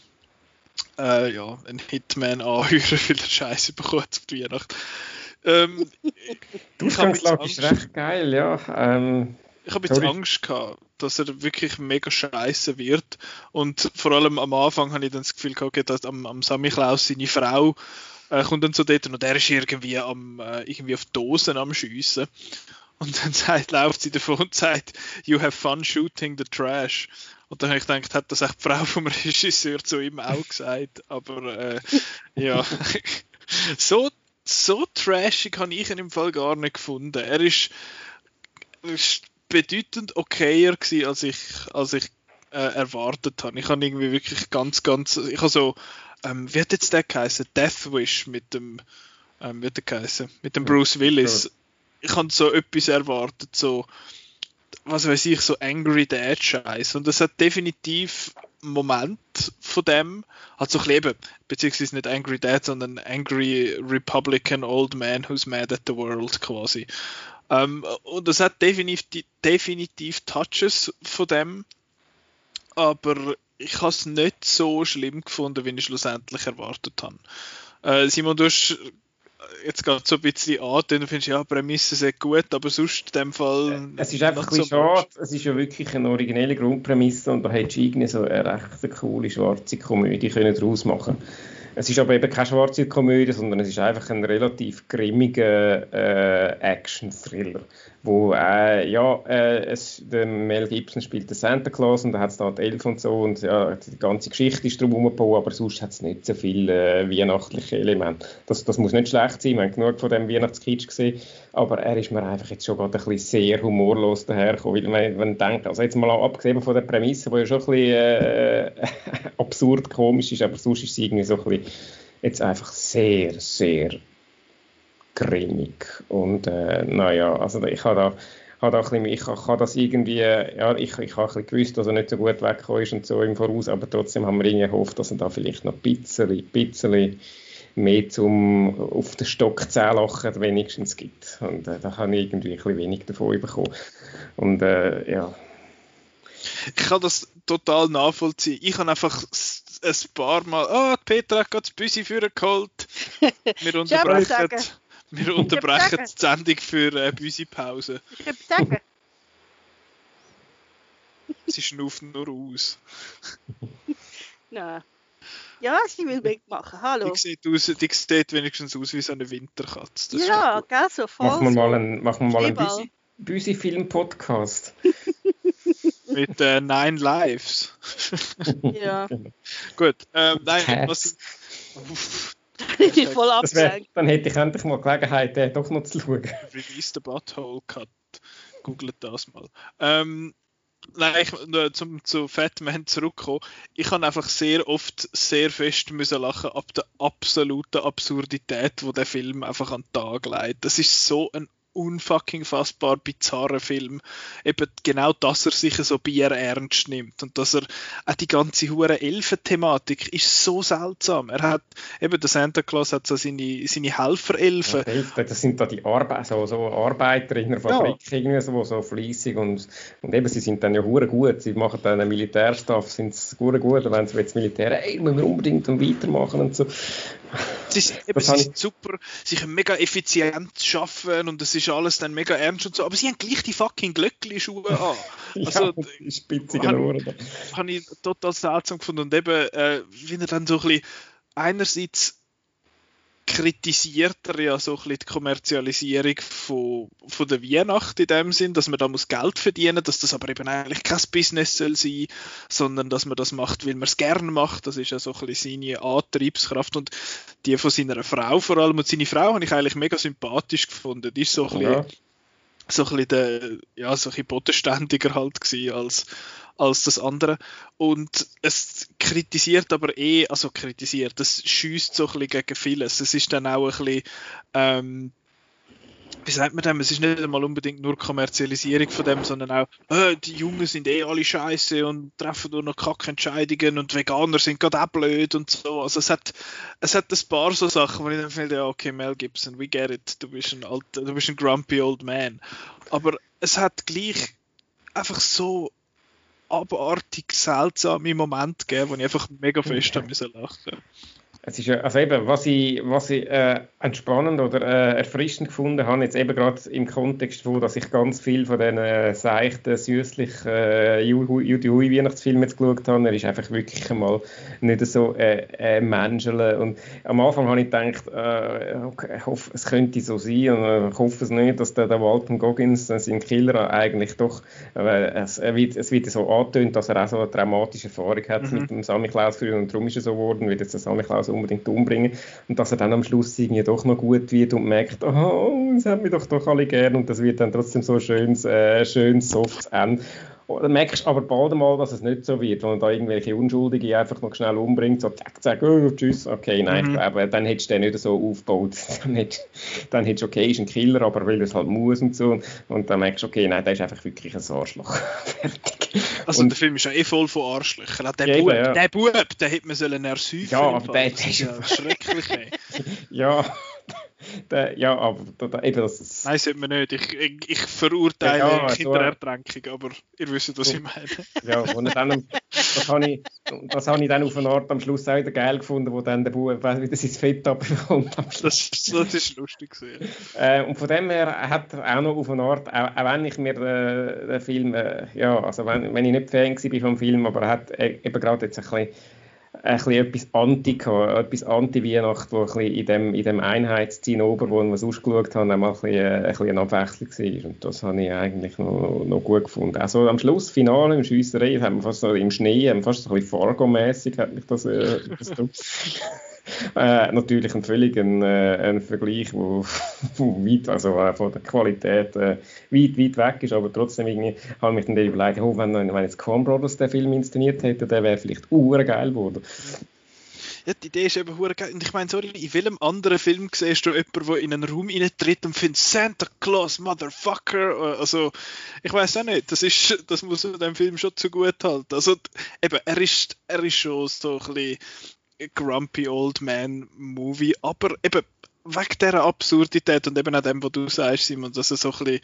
äh, ja, einen Hitman anhören, weil er Scheiße bekommt auf die Weihnacht. Ähm, die Ausgangslage ist recht geil, ja. Ähm, ich habe jetzt sorry. Angst gehabt, dass er wirklich mega scheiße wird. Und vor allem am Anfang habe ich dann das Gefühl gehabt, dass am, am Sammy Klaus seine Frau äh, kommt dann so dort und er ist irgendwie am äh, irgendwie auf Dosen am schiessen und dann [laughs] sagt, läuft sie davon und sagt, you have fun shooting the trash. Und dann habe ich gedacht, hat das echt die Frau vom [laughs] Regisseur zu ihm auch gesagt. Aber äh, ja, [laughs] so, so trashig habe ich ihn im Fall gar nicht gefunden. Er ist, ist bedeutend okayer gewesen, als ich, als ich äh, erwartet habe. Ich habe irgendwie wirklich ganz, ganz, ich habe so ähm, wie hat jetzt der geheißen? Death Wish mit dem, ähm, hat der geheißen? Mit dem Bruce Willis. Ich habe so etwas erwartet, so, was weiß ich, so Angry Dad Scheiß. Und das hat definitiv Moment, von dem. Halt so eben, beziehungsweise nicht Angry Dad, sondern Angry Republican Old Man Who's Mad at the World quasi. Ähm, und das hat definitiv, definitiv Touches von dem, aber ich habe es nicht so schlimm gefunden, wie ich schlussendlich erwartet habe. Äh, Simon, du hast jetzt gerade so ein bisschen an, dann findest du, ja, Prämisse sehr gut, aber sonst in dem Fall. Es ist einfach ein bisschen so schade, es ist ja wirklich eine originelle Grundprämisse und da hättest du irgendwie so eine recht coole schwarze Komödie können draus machen es ist aber eben keine schwarze Komödie, sondern es ist einfach ein relativ grimmiger äh, Action-Thriller wo äh, ja, äh, es, der Mel Gibson spielt den Santa Claus und da hat es da die Elf und so und ja, die ganze Geschichte ist drum herum aber sonst hat es nicht so viele äh, weihnachtliche Elemente. Das, das muss nicht schlecht sein, wir haben genug von dem Weihnachtskitsch gesehen, aber er ist mir einfach jetzt schon gerade ein bisschen sehr humorlos dahergekommen, weil man, man denkt, also jetzt mal abgesehen von der Prämisse, die ja schon ein bisschen äh, [laughs] absurd komisch ist, aber sonst ist es irgendwie so ein bisschen jetzt einfach sehr, sehr grimmig. Und äh, naja, also ich habe da, hab da ein bisschen, ich, ich habe das irgendwie, ja, ich, ich habe ein gewusst, dass er nicht so gut weggekommen ist und so im Voraus, aber trotzdem haben wir irgendwie gehofft, dass er da vielleicht noch ein bisschen, bisschen mehr zum auf den Stock zählen lachen wenigstens gibt. Und äh, da habe ich irgendwie ein bisschen wenig davon bekommen. Und äh, ja. Ich kann das total nachvollziehen. Ich habe einfach ein paar Mal, oh, Peter hat gerade das Büsi für geholt. [laughs] Wir unterbrechen. Wir unterbrechen die Sendung für äh, Büsi-Pause. Ich habe sagen. Sie schnauft nur aus. [laughs] Nein. Ja, sie will wegmachen. Hallo. Die sieht, aus, die sieht wenigstens aus wie so eine Winterkatze. Das ja, gell, so voll. Machen wir mal einen, machen wir mal einen Büsi-Film-Podcast. [laughs] Mit äh, Nine Lives. ja. [laughs] Gut, ähm, nein, was. [laughs] Ich voll abgelenkt. Dann hätte ich endlich mal Gelegenheit, den doch noch zu schauen. [laughs] Release the Butthole Cut. Googlet das mal. Ähm, nein, ich, zum zu Fatman zurückkommen. Ich habe einfach sehr oft sehr fest müssen lachen ab der absoluten Absurdität, wo der Film einfach an den Tag legt. Das ist so ein unfucking fassbar bizarren Film. Eben genau, dass er sich so bier ernst nimmt und dass er auch die ganze hure Elfen-Thematik ist so seltsam. Er hat eben der Santa Claus hat so seine, seine Helferelfen. Ja, das sind da die Arbe so, so Arbeiter in einer Fabrik ja. irgendwie so, so fließig und, und eben sie sind dann ja hure gut. Sie machen dann einen Militärstaff, sind hure gut, wenn sie jetzt Militär, ey, müssen wir unbedingt weitermachen und so. Sie, sind, eben, sie sind super, sie können mega effizient arbeiten und es ist alles dann mega ernst und so, aber sie haben gleich die fucking Glöckli-Schuhe an. [laughs] Also, ja, die spitzigen Ohren. Habe ich total seltsam gefunden und eben, äh, wie er dann so ein bisschen einerseits kritisiert er ja so ein bisschen die Kommerzialisierung von, von der Weihnacht in dem Sinn, dass man da muss Geld verdienen, dass das aber eben eigentlich kein Business soll sein, sondern dass man das macht, weil man es gerne macht. Das ist ja so ein bisschen seine Antriebskraft und die von seiner Frau vor allem. Und seine Frau habe ich eigentlich mega sympathisch gefunden. Die ist so ein bisschen, so ein bisschen ja, so bisschen bodenständiger halt als als das andere. Und es kritisiert aber eh, also kritisiert, es schießt so ein bisschen gegen vieles. Es ist dann auch ein bisschen, ähm, wie sagt man dem, es ist nicht einmal unbedingt nur Kommerzialisierung von dem, sondern auch, äh, die Jungen sind eh alle scheiße und treffen nur noch Kackentscheidungen und Veganer sind gerade auch blöd und so. Also es hat, es hat ein paar so Sachen, wo ich dann finde, ja, okay, Mel Gibson, we get it, du bist ein alter, du bist ein grumpy old man. Aber es hat gleich einfach so abartig seltsame Momente gegeben, wo ich einfach mega fest okay. lachen musste. Es ist also eben, was ich, was ich äh, entspannend oder äh, erfrischend gefunden habe, jetzt eben gerade im Kontext von, dass ich ganz viel von diesen äh, seichten, süßlichen äh, Judy Hui Weihnachtsfilmen jetzt geschaut habe, er ist einfach wirklich einmal nicht so äh, äh, menscheln und am Anfang habe ich gedacht, äh, okay, ich hoffe, es könnte so sein und äh, ich hoffe es nicht, dass der, der Walton Goggins, äh, sein Killer, eigentlich doch, es, wird, es wird so angetönt, dass er auch so eine traumatische Erfahrung hat mhm. mit dem Sammy Klaus früher und darum ist er so geworden, wird jetzt der Sammy Klaus unbedingt umbringen. Und dass er dann am Schluss irgendwie doch noch gut wird und merkt, oh, das haben wir doch doch alle gern und das wird dann trotzdem so ein schönes, äh, schönes softes Ende. Dann merkst du aber bald mal, dass es nicht so wird, wenn da irgendwelche Unschuldige einfach noch schnell umbringt, so zack, zack, oh, tschüss, okay, nein, mhm. ich glaube, dann hättest du den nicht so aufgebaut. [laughs] dann hättest, dann hättest du, okay, ist ein Killer, aber weil er es halt muss und so. Und dann merkst du, okay, nein, der ist einfach wirklich ein Arschloch. [laughs] Fertig. Also und, der Film ist ja eh voll von Arschlöchern. Der, ja, Bub, ja. der Bub, den hätte man sollen ersäufen Ja, aber der, der ist ja [laughs] schrecklich. ja, der, ja, aber da, eben das. Nein, sollte man nicht. Ich, ich, ich verurteile ja, Kinderertränkung, aber ihr wisst, was ich meine. [laughs] ja, und dann, das habe ich, das habe ich dann auf eine Art am Schluss auch wieder geil gefunden, wo dann der Bub wieder sein Fett abbekommt. Das, das ist lustig gewesen. Äh, und von dem her hat er auch noch auf eine Art, auch, auch wenn ich mir den, den Film, äh, ja, also wenn, wenn ich nicht Fan war vom Film, aber er hat äh, eben gerade jetzt ein bisschen ein bisschen etwas Anti etwas Anti-Weihnacht, wo ein bisschen in dem, in dem Einheitszinnober, wo wir sonst geschaut haben, einmal ein bisschen, äh, ein bisschen eine Abwechslung war. Und das habe ich eigentlich noch, noch gut gefunden. Also am Schluss, Finale im Schiesserei, haben wir fast so im Schnee, fast so ein bisschen Fargo-mässig, hat mich das, äh, das [laughs] [laughs] äh, natürlich ein völlig ein, äh, ein Vergleich, wo, [laughs] wo weit, also äh, von der Qualität weit, weit weg ist, aber trotzdem irgendwie habe ich mir dann überlegt, oh, wenn, wenn jetzt Coen Brothers den Film inszeniert hätte, der wäre vielleicht geil geworden. Ja, die Idee ist eben hure geil. Und ich meine, sorry, in welchem anderen Film siehst du jemanden, der in einen Raum reintritt und findet Santa Claus, Motherfucker? Also, ich weiß auch nicht. Das ist, das muss man dem Film schon zu gut halten. Also, eben, er ist, er ist schon so ein bisschen Grumpy Old Man Movie, aber eben wegen dieser Absurdität und eben auch dem, was du sagst, Simon, dass er so ein bisschen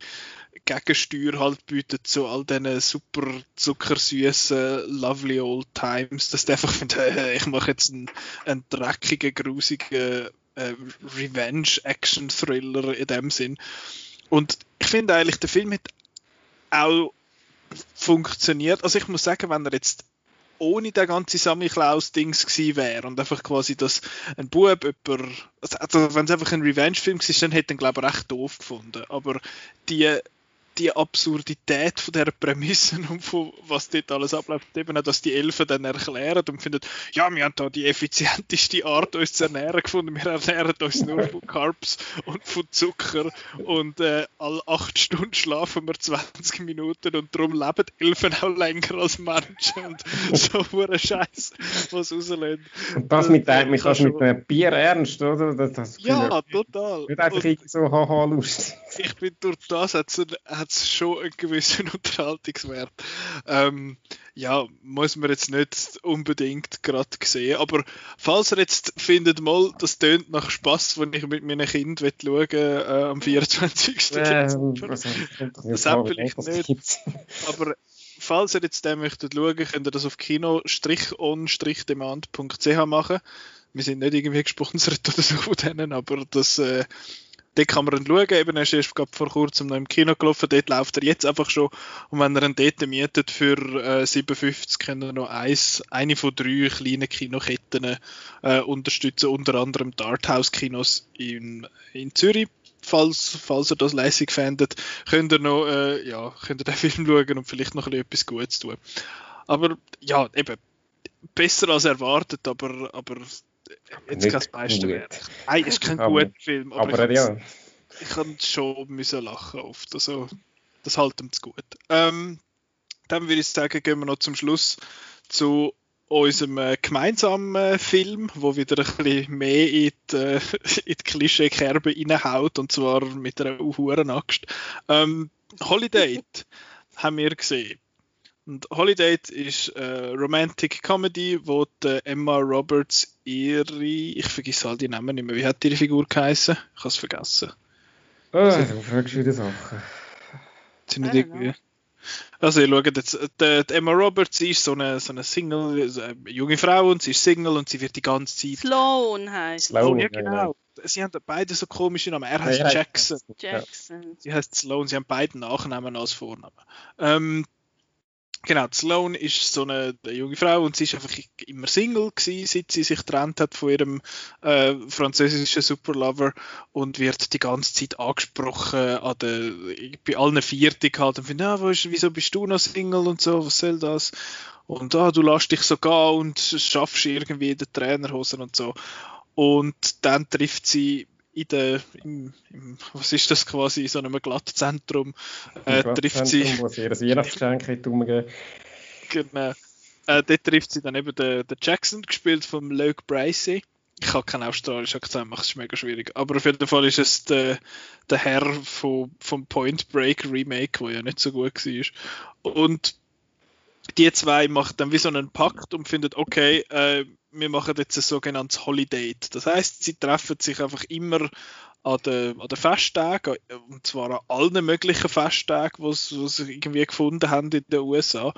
Gegensteuer halt bietet zu all diesen super zuckersüßen Lovely Old Times, dass du einfach findest, [laughs] hey, ich mache jetzt einen, einen dreckigen, grusigen äh, Revenge-Action-Thriller in dem Sinn. Und ich finde eigentlich, der Film hat auch funktioniert. Also ich muss sagen, wenn er jetzt ohne der ganze Sammy Klaus-Dings gewesen wäre und einfach quasi, dass ein Bub über, also wenn es einfach ein Revenge-Film war, dann hätte ich ihn, glaube ich, recht doof gefunden. Aber die die Absurdität von dieser Prämissen [laughs] und von was dort alles abläuft, eben auch, dass die Elfen dann erklären und finden, ja, wir haben da die effizienteste Art, uns zu ernähren gefunden. Wir ernähren uns nur von Carbs und von Zucker und äh, alle acht Stunden schlafen wir 20 Minuten und darum leben Elfen auch länger als Menschen und [laughs] so ein Scheiß, was rauslehnt. Und das mit, dem, mit, das mit einem Bier ernst, oder? Das, das ja, total. Nicht einfach und, so haha lustig. Ich bin durch das, hat es schon einen gewissen [laughs] Unterhaltungswert. Ähm, ja, muss man jetzt nicht unbedingt gerade sehen. Aber falls ihr jetzt findet, mal, das tönt nach Spaß, wenn ich mit meinen Kindern schauen äh, am 24. Ähm, das hat vielleicht nicht. Aber falls ihr jetzt den möchtet schauen, könnt ihr das auf kino-on-demand.ch machen. Wir sind nicht irgendwie gesponsert [laughs] oder so von denen, aber das äh, dort kann man ihn schauen. Eben, er ist erst vor kurzem noch im Kino gelaufen. Dort läuft er jetzt einfach schon. Und wenn er ihn dort mietet für äh, 57, können er noch eins, eine von drei kleinen Kinoketten äh, unterstützen. Unter anderem die Arthouse-Kinos in, in Zürich. Falls, falls ihr das lässig findet, könnt ihr noch, äh, ja, könnt ihr den [laughs] Film schauen und vielleicht noch etwas Gutes tun. Aber, ja, eben, besser als erwartet, aber, aber jetzt kein Meisterwerk. Nein, ist kein guter Film, aber, aber ich, ja. ich kann schon müssen lachen oft. Also, das ihm zu gut. Ähm, dann würde ich sagen, gehen wir noch zum Schluss zu unserem äh, gemeinsamen äh, Film, wo wieder ein bisschen mehr in die, äh, [laughs] in die Klischee-Kerbe reinhaut, und zwar mit einer hohen Axt. Ähm, Holiday haben wir gesehen. Und Holiday ist eine Romantic Comedy, wo die Emma Roberts ihre, ich vergesse all die Namen nicht mehr, wie hat ihre Figur geheißen? Ich habe es vergessen. Oh, du fragst wieder Sachen. Sind nicht irgendwie... Also, ihr schaut jetzt, die, die, Emma Roberts ist so eine, so eine Single, eine junge Frau und sie ist Single und sie wird die ganze Zeit. Sloan heißt Sloan, ja, genau. Sie haben beide so komische Namen. Er heißt Jackson. Jackson. Sie heißt Sloan, sie haben beide Nachnamen als Vornamen. Ähm, Genau, Sloane ist so eine, eine, junge Frau und sie ist einfach immer Single gewesen, seit sie sich getrennt hat von ihrem äh, französischen Superlover und wird die ganze Zeit angesprochen an der, bei allen Viertig halt und findet, ja, wieso bist du noch Single und so, was soll das? Und ah, du lässt dich so gehen und schaffst irgendwie in den Trainerhosen und so. Und dann trifft sie in der, im, im, was ist das quasi, in so einem Glattzentrum äh, trifft sie... Wo sie ihr Weihnachtsgeschenk umgeben. Genau. Äh, dort trifft sie dann eben den, den Jackson, gespielt von Luke Bracey. Ich habe keinen australischen Akzent, macht es mega schwierig. Aber auf jeden Fall ist es der, der Herr von, vom Point Break Remake, der ja nicht so gut war. Und die zwei machen dann wie so einen Pakt und finden, okay, äh, wir machen jetzt ein sogenanntes Holiday. Das heißt, sie treffen sich einfach immer an den, an den Festtagen, und zwar an allen möglichen Festtagen, die sie irgendwie gefunden haben in den USA.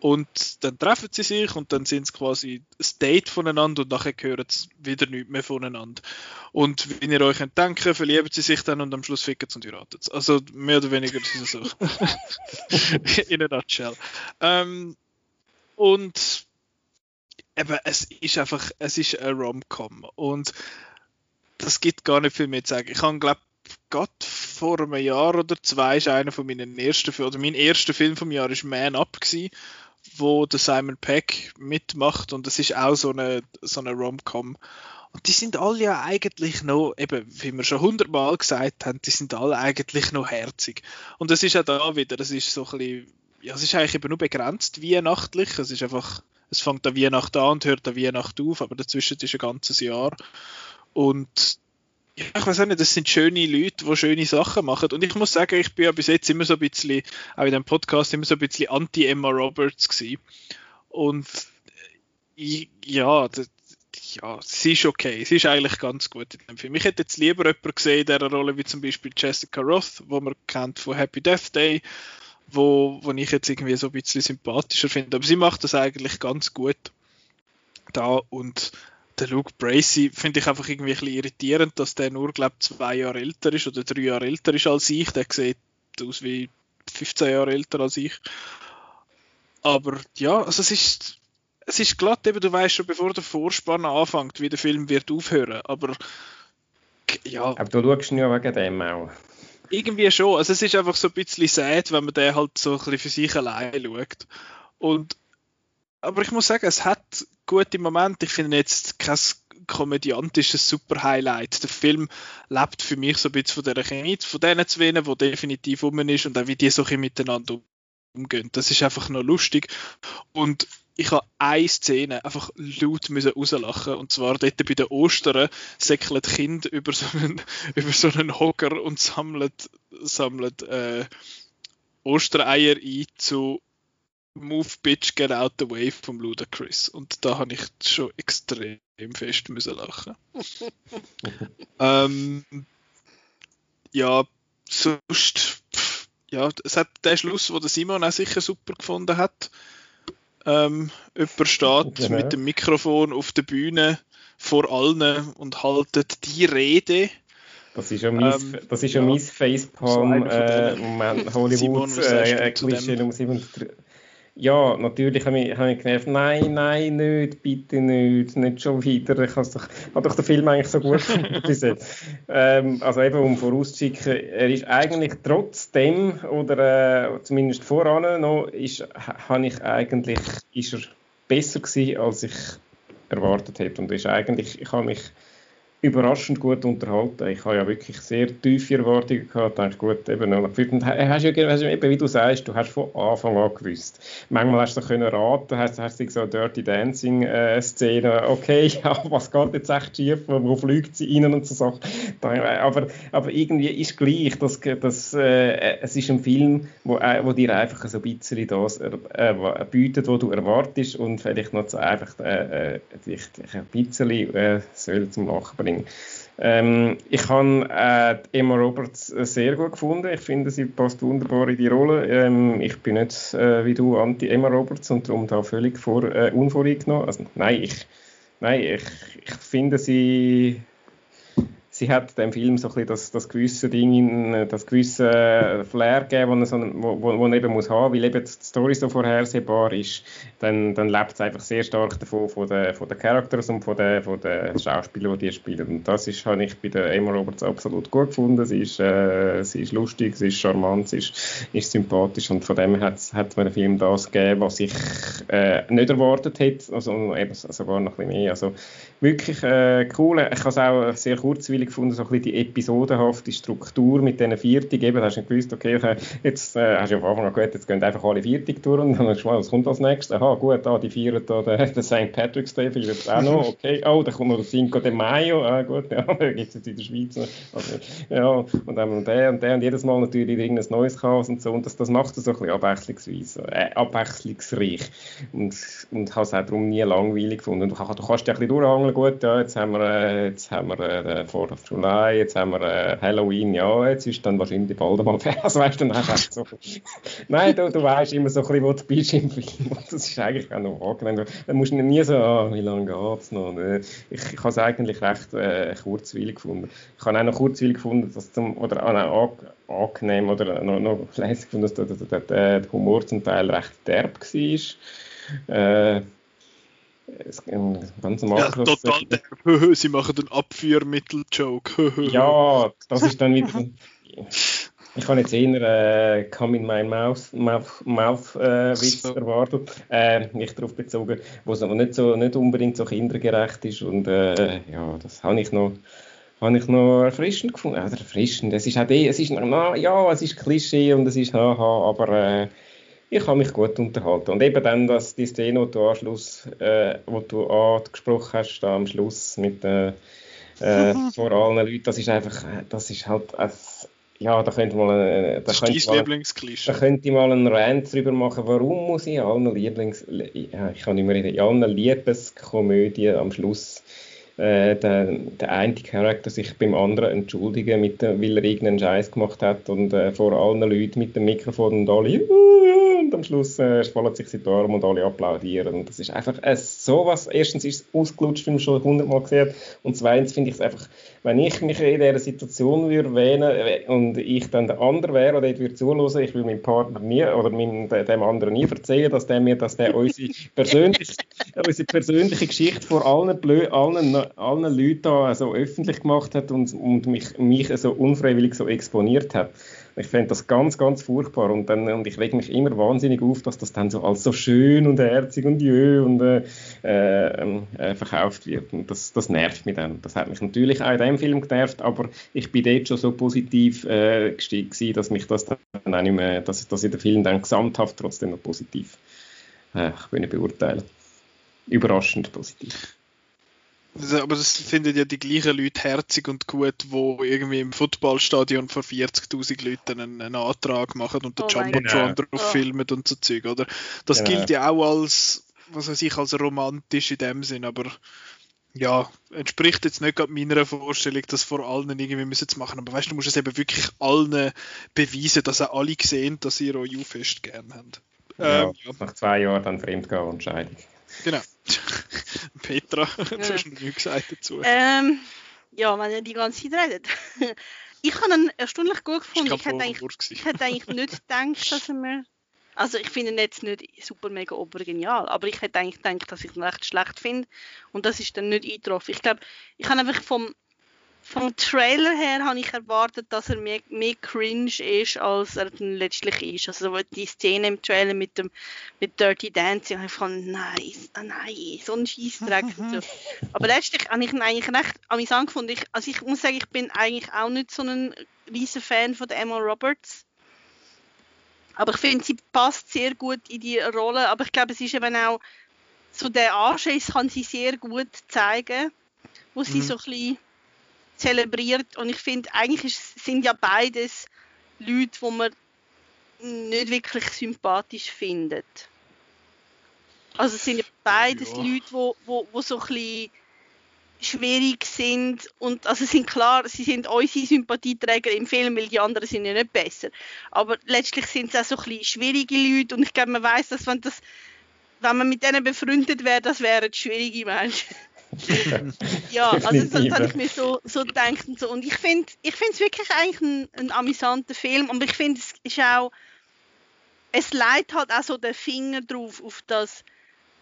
Und dann treffen sie sich und dann sind sie quasi ein Date voneinander und nachher hören sie wieder nichts mehr voneinander. Und wie ihr euch könnt denken, verlieben sie sich dann und am Schluss ficken sie und heiraten sie. Also mehr oder weniger ist es so. [laughs] In a nutshell. Ähm, und eben, es ist einfach, es ist ein Rom-Com und das gibt gar nicht viel mehr zu sagen. Ich habe, glaube gerade vor einem Jahr oder zwei ist einer von meinen ersten oder mein erster Film vom Jahr ist Man Up gewesen, wo der Simon Peck mitmacht und das ist auch so eine so eine Rom-Com und die sind alle ja eigentlich noch, eben, wie wir schon hundertmal gesagt haben, die sind alle eigentlich noch herzig. Und das ist auch da wieder, das ist so ein bisschen, ja, es ist eigentlich eben nur begrenzt weihnachtlich, es ist einfach, es fängt an Weihnachten an und hört an Weihnachten auf, aber dazwischen ist ein ganzes Jahr. Und ja, ich weiß auch nicht, das sind schöne Leute, die schöne Sachen machen. Und ich muss sagen, ich bin ja bis jetzt immer so ein bisschen, auch in dem Podcast, immer so ein bisschen anti-Emma Roberts gewesen. Und ich, ja, das, ja, sie ist okay. Sie ist eigentlich ganz gut in dem Film. Ich hätte jetzt lieber jemanden gesehen in dieser Rolle, wie zum Beispiel Jessica Roth, wo man kennt von Happy Death Day, wo, wo ich jetzt irgendwie so ein bisschen sympathischer finde. Aber sie macht das eigentlich ganz gut da und der Luke Bracey finde ich einfach irgendwie ein bisschen irritierend, dass der nur, glaube zwei Jahre älter ist oder drei Jahre älter ist als ich. Der sieht aus wie 15 Jahre älter als ich. Aber ja, also es ist, es ist glatt, eben, du weißt schon, bevor der Vorspann anfängt, wie der Film wird aufhören. Aber ja. Aber du schaust ja wegen dem auch. Irgendwie schon. Also es ist einfach so ein bisschen sad, wenn man den halt so ein bisschen für sich allein schaut. Und aber ich muss sagen, es hat gute Momente. Ich finde jetzt kein komödiantisches Super-Highlight. Der Film lebt für mich so ein bisschen von dieser Chemie, von denen zwei, die definitiv um ist und auch wie die so ein miteinander umgehen. Das ist einfach noch lustig. Und ich habe eine Szene einfach laut müssen rauslachen und zwar dort bei den Ostern säckelt Kind über so einen, [laughs] über so einen Hocker und sammelt, sammelt äh, Ostereier ein zu Move Bitch Get Out the Way vom Ludacris. Und da habe ich schon extrem fest müssen lachen. [laughs] ähm, ja, sonst, ja, es hat der Schluss, wo der Simon auch sicher super gefunden hat. Ähm, jemand steht genau. mit dem Mikrofon auf der Bühne vor allen und haltet die Rede. Das ist ja mein, ähm, das ist ja, ja mein Facepalm, äh, Moment, Hollywood, äh, Nummer 37 ja, natürlich habe ich, hab ich genervt, nein, nein, nicht, bitte nicht, nicht schon wieder. Ich habe doch, hab doch den Film eigentlich so gut bis [laughs] ähm, Also eben, um vorauszuschicken, er ist eigentlich trotzdem, oder äh, zumindest voran noch, ist, habe ich eigentlich, ist er besser gewesen, als ich erwartet hätte. Und ist eigentlich, ich habe mich überraschend gut unterhalten. Ich habe ja wirklich sehr tiefe Erwartungen gehabt. Dachte, gut, eben, und hast ja, eben, wie du sagst, du hast von Anfang an gewusst. Manchmal hast du können raten, hast, hast du so Dirty Dancing äh, Szene, okay, [laughs] ja, was geht jetzt echt schief, wo, fliegt sie rein und so Sachen. Aber, aber irgendwie ist gleich, dass, dass äh, es ist ein Film, wo, äh, wo dir einfach so ein bisschen das äh, bietet, was du erwartest und vielleicht noch so einfach äh, äh ein bisschen äh, soll zum Lachen bringen. Ähm, ich habe äh, Emma Roberts äh, sehr gut gefunden. Ich finde, sie passt wunderbar in die Rolle. Ähm, ich bin nicht äh, wie du anti-Emma Roberts und darum da völlig vor, äh, unvoreingenommen. Also, nein, ich, nein ich, ich finde, sie sie hat dem Film so ein bisschen das, das gewisse Ding, das gewisse Flair gegeben, das man, wo eben muss haben, weil eben die Story so vorhersehbar ist, dann, dann lebt es einfach sehr stark davon, von den, von den Characters und von den, von den Schauspielern, die die spielen. Und das ist, habe ich bei der Emma Roberts absolut gut gefunden. Sie ist, äh, sie ist lustig, sie ist charmant, sie ist, ist sympathisch und von dem hat, hat mir der Film das gegeben, was ich äh, nicht erwartet hätte, also eben sogar noch ein bisschen mehr. Also wirklich äh, cool. Ich habe es auch sehr kurzweilig kurzweilig gefunden, so ein bisschen die episodenhafte Struktur mit diesen Viertig. Eben, hast du nicht gewusst, okay, jetzt äh, hast du ja von Anfang an gehört, jetzt gehen einfach alle Viertig durch und dann mal, was kommt als nächstes? Aha, gut, ah, die feiern da den, den St. Patrick's Day, vielleicht auch noch, okay. Oh, dann kommt noch der Cinco de Mayo, ah, gut, [laughs] ja, gibt es jetzt in der Schweiz. Also, ja, und dann und der und der und jedes Mal natürlich irgendein neues Chaos und so. Und das, das macht es so ein bisschen abwechslungsweise, äh, abwechslungsreich. Und, und habe es auch darum nie langweilig gefunden. Und du, kannst, dich ein bisschen durchhangeln, gut, ja, jetzt haben wir, äh, jetzt haben wir äh, 4 of July, jetzt haben wir äh, Halloween, ja, jetzt ist dann wahrscheinlich bald mal fertig. [laughs] Also weißt du, dann so, Nein, du, du weißt immer so ein bisschen, wo du bist im Film. Das ist eigentlich auch noch angenehm. Dann musst du nie so, ah, wie lange geht es noch? Ich, ich habe es eigentlich recht äh, kurzweilig gefunden. Ich habe auch noch kurzweilig gefunden, dass zum, oder auch angenehm oder noch, noch leise gefunden, dass der, der, der, der Humor zum Teil recht derb war. Äh, ganz am ja, total derb. [laughs] Sie machen einen Abführmittel-Joke. [laughs] ja, das ist dann wieder... Ich habe jetzt eher äh, Come in my mouth, mouth, mouth äh, Witz so. erwartet, äh, nicht darauf bezogen, wo es aber nicht, so, nicht unbedingt so kindergerecht ist und äh, ja, das habe ich noch habe ich noch erfrischend gefunden. Oder erfrischend, es ist auch die, es ist, na, ja, es ist Klischee und es ist haha, aber äh, ich habe mich gut unterhalten. Und eben dann, dass die Szene, die du, Anschluss, äh, wo du angesprochen hast, da am Schluss mit äh, äh, vor allen Leuten, das ist einfach, das ist halt, ein, ja, da könnte mal, äh, da könnte mal, da könnte ich mal einen Rant drüber machen, warum muss ich allen Lieblings, ja, ich kann nicht mehr reden, in allen Liebeskomödien am Schluss äh, der, der eine Charakter sich beim anderen entschuldigen, mit, weil er irgendeinen Scheiß gemacht hat und äh, vor allen Leuten mit dem Mikrofon und alle und am Schluss äh, fallen sich die Arme und alle applaudieren. Und das ist einfach äh, sowas. Erstens ist es ausgelutscht, wie man schon hundertmal gesehen. Und zweitens finde ich es einfach, wenn ich mich in dieser Situation würde wählen äh, und ich dann der andere wäre oder ich würde zuhören, ich würde meinem Partner nie oder meinem, dem anderen nie erzählen, dass der mir, dass der unsere [laughs] persönliche, unsere persönliche Geschichte vor allen, Blö allen, allen Leuten da so öffentlich gemacht hat und, und mich, mich so unfreiwillig so exponiert hat. Ich fände das ganz, ganz furchtbar und, dann, und ich rege mich immer wahnsinnig auf, dass das dann so als so schön und herzig und jö und äh, äh, äh, verkauft wird. Und das, das nervt mich dann. Das hat mich natürlich auch in dem Film genervt, aber ich bin dort schon so positiv äh, gestiegen, dass mich das dann auch nicht mehr, dass, dass ich den Film dann gesamthaft trotzdem noch positiv äh, beurteilen. Überraschend positiv. Aber das finden ja die gleichen Leute herzig und gut, wo irgendwie im Footballstadion vor 40.000 Leuten einen, einen, Antrag machen und den oh Jumbotron drauf oh. filmen und so Zeug, oder? Das genau. gilt ja auch als, was weiß ich, als romantisch in dem Sinn, aber ja, entspricht jetzt nicht gerade meiner Vorstellung, das vor allen irgendwie müssen zu machen. Aber weißt du, du musst es eben wirklich allen beweisen, dass auch alle sehen, dass ihr euch fest gern habt. Ja, ähm, ja. Nach zwei Jahren dann Fremdgehen und Scheidung. Genau. [laughs] Petra, du hast noch nichts gesagt dazu. Ähm, ja, wenn ihr die ganze Zeit redet. [laughs] ich habe ihn erstaunlich gut gefunden. Ich, hätte eigentlich, ich hätte eigentlich nicht gedacht, dass er mir. Also ich finde ihn jetzt nicht super mega obergenial, aber ich hätte eigentlich gedacht, dass ich ihn recht schlecht finde und das ist dann nicht eingetroffen. Ich glaube, ich habe einfach vom vom Trailer her habe ich erwartet, dass er mehr, mehr cringe ist, als er dann letztlich ist. Also die Szene im Trailer mit dem mit Dirty Dancing, habe ich von nein, nein, so ein Scheißdreck. so. [laughs] Aber letztlich habe ich ihn eigentlich recht amüsant gefunden. Ich, also ich muss sagen, ich bin eigentlich auch nicht so ein riesen Fan von Emma Roberts. Aber ich finde, sie passt sehr gut in die Rolle. Aber ich glaube, es ist eben auch so der Anschiss kann sie sehr gut zeigen, wo sie mhm. so ein bisschen zelebriert und ich finde, eigentlich sind ja beides Leute, wo man nicht wirklich sympathisch findet. Also es sind ja beides ja. Leute, wo, wo, wo so ein bisschen schwierig sind und also sind klar, sie sind unsere Sympathieträger im Film, weil die anderen sind ja nicht besser. Aber letztlich sind es auch so ein bisschen schwierige Leute und ich glaube, man weiß, dass wenn das wenn man mit denen befreundet wäre, das wären schwierige Menschen. Ja, also das, das habe ich mir so, so gedacht und so. Und ich finde ich es wirklich eigentlich ein, ein amüsanter Film und ich finde es ist auch, es leitet halt auch so den Finger drauf auf das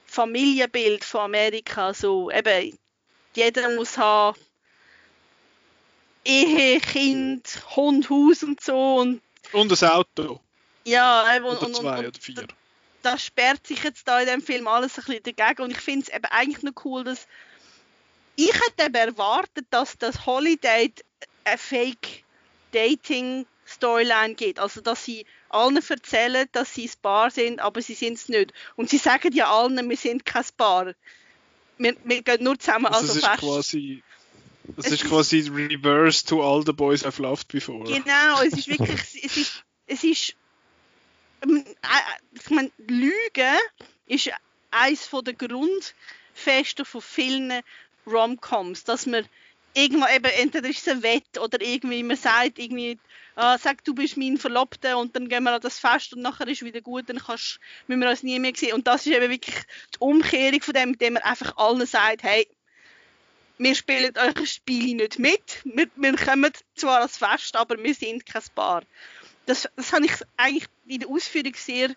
Familienbild von Amerika. So eben, jeder muss haben Ehe, Kind, Hund, Haus und so. Und, und ein Auto. Ja, eben, oder und, zwei und, oder vier. Das sperrt sich jetzt da in dem Film alles ein bisschen dagegen und ich finde es eben eigentlich noch cool, dass ich hätte eben erwartet, dass das Holiday eine Fake-Dating-Storyline gibt. Also, dass sie allen erzählen, dass sie ein Paar sind, aber sie sind es nicht. Und sie sagen ja allen, wir sind kein Paar. Wir, wir gehen nur zusammen Also, also es ist fest. quasi. Das Es ist ist- quasi reverse to all the boys I've loved before. Genau, es ist [laughs] wirklich, es ist, es ist, ähm, äh, ich meine, Lügen ist eines von der Grundfesten von vielen Rom-Coms, dass man irgendwann eben, entweder ist es ein Wett oder irgendwie man sagt irgendwie, ah, sag du bist mein Verlobter und dann gehen wir an das Fest und nachher ist wieder gut, dann kannst, müssen wir uns nie mehr sehen. Und das ist eben wirklich die Umkehrung von dem, indem man einfach allen sagt, hey, wir spielen eure Spiele nicht mit. Wir, wir kommen zwar als Fest, aber wir sind kein Paar. Das, das habe ich eigentlich in der Ausführung sehr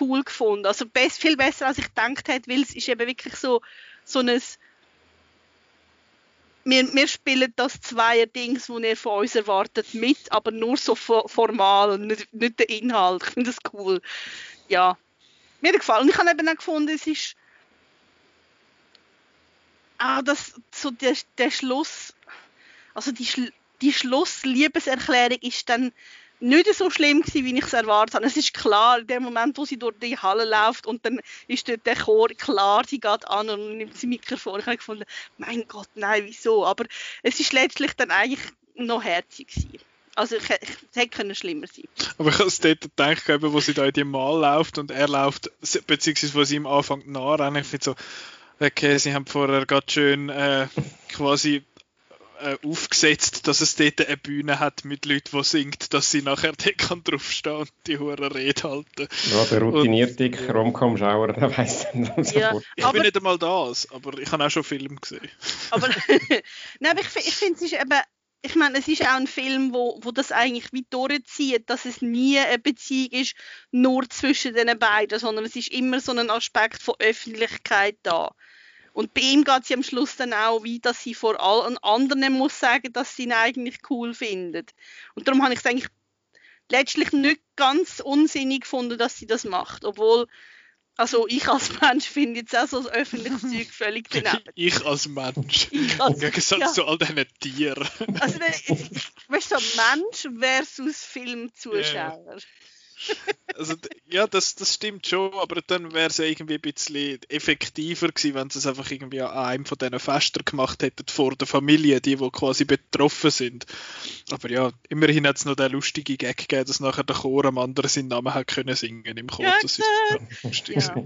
cool gefunden. Also best, viel besser, als ich gedacht hätte, weil es ist eben wirklich so, so ein wir, wir spielen das Zweier-Dings, das ihr von uns erwartet, mit, aber nur so fo- formal nicht, nicht der Inhalt. Ich finde das cool. Ja, mir gefallen. Ich habe eben auch gefunden, es ist auch das, so der, der Schluss, also die, die Schlussliebeserklärung ist dann nicht so schlimm gewesen, wie ich es erwartet habe. Es ist klar, in dem Moment, wo sie durch die Halle läuft und dann ist dort der Chor, klar, sie geht an und nimmt sie Mikrofon. Ich habe gefunden, mein Gott, nein, wieso? Aber es ist letztlich dann eigentlich noch herzig gewesen. Also ich, ich, es hätte können schlimmer sein. Aber ich habe es dort gedacht, wo sie da in die Mal läuft und er läuft, beziehungsweise wo sie ihm anfängt nachrennen, ich finde so, okay, sie haben vorher gerade schön äh, quasi äh, aufgesetzt, dass es dort eine Bühne hat mit Leuten, die singt, dass sie nachher dort kann draufstehen und die hure Rede halten. Ja, der routinierte Rom-Com-Schauer, der weiss dann Ja. sofort. Ich Aber- bin nicht einmal das, aber ich habe auch schon Filme gesehen. Aber, [laughs] Nein, aber ich, ich finde, es ist eben, ich meine, es ist auch ein Film, wo, wo das eigentlich wie durchzieht, dass es nie eine Beziehung ist, nur zwischen den beiden, sondern es ist immer so ein Aspekt von Öffentlichkeit da. Und bei ihm geht ja am Schluss dann auch wie, dass sie vor allen anderen muss sagen, dass sie ihn eigentlich cool findet. Und darum habe ich es eigentlich letztlich nicht ganz unsinnig gefunden, dass sie das macht. Obwohl, also ich als [laughs] Mensch finde jetzt auch so das öffentliche Zeug völlig [laughs] daneben. Ich als Mensch. [laughs] Ich Im als- Gegensatz ja. zu all diesen Tieren. Also, weißt du, so Mensch versus Filmzuschauer. Also, ja, das, das stimmt schon, aber dann wäre es ja irgendwie ein bisschen effektiver gewesen, wenn sie es einfach irgendwie an einem von diesen Festen gemacht hätten vor der Familie, die, die quasi betroffen sind. Aber ja, immerhin hat es noch den lustigen Gag gegeben, dass nachher der Chor am anderen seinen Namen hat können singen im Chor. Das ist ja.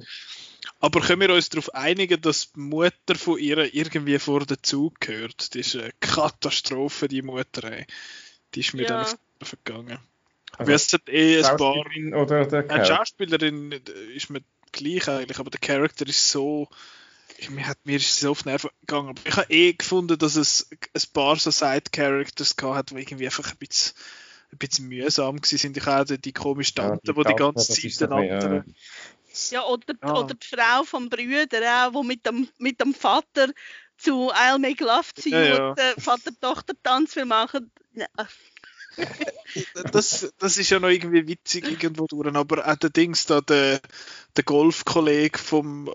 Aber können wir uns darauf einigen, dass die Mutter von ihr irgendwie vor den Zug gehört? Das ist eine Katastrophe, die Mutter. Ey. Die ist mir Ja. dann auf die. Also, Weil es hat eh ein paar Schauspielerin oder der die Kerl? Schauspielerin äh, ist mir gleich eigentlich, aber der Charakter ist so. Ich, mir, hat, mir ist es so auf die Nerven gegangen. Aber ich habe eh gefunden, dass es ein paar so Side-Characters gehabt hat, die irgendwie einfach ein bisschen, ein bisschen mühsam sind. Ich habe auch die komische Ja, Tante, die die die Tante, ganze Zeit den anderen. Ja, oder, Ja. oder die Frau vom Brüder, auch, wo mit dem, mit dem Vater zu I'll Make Love to You Ja, ja. und der Vater-Tochter-Tanz will machen. Ja, Das, das ist ja noch irgendwie witzig irgendwo durch. Aber auch der Dings da, der, der Golfkollege vom,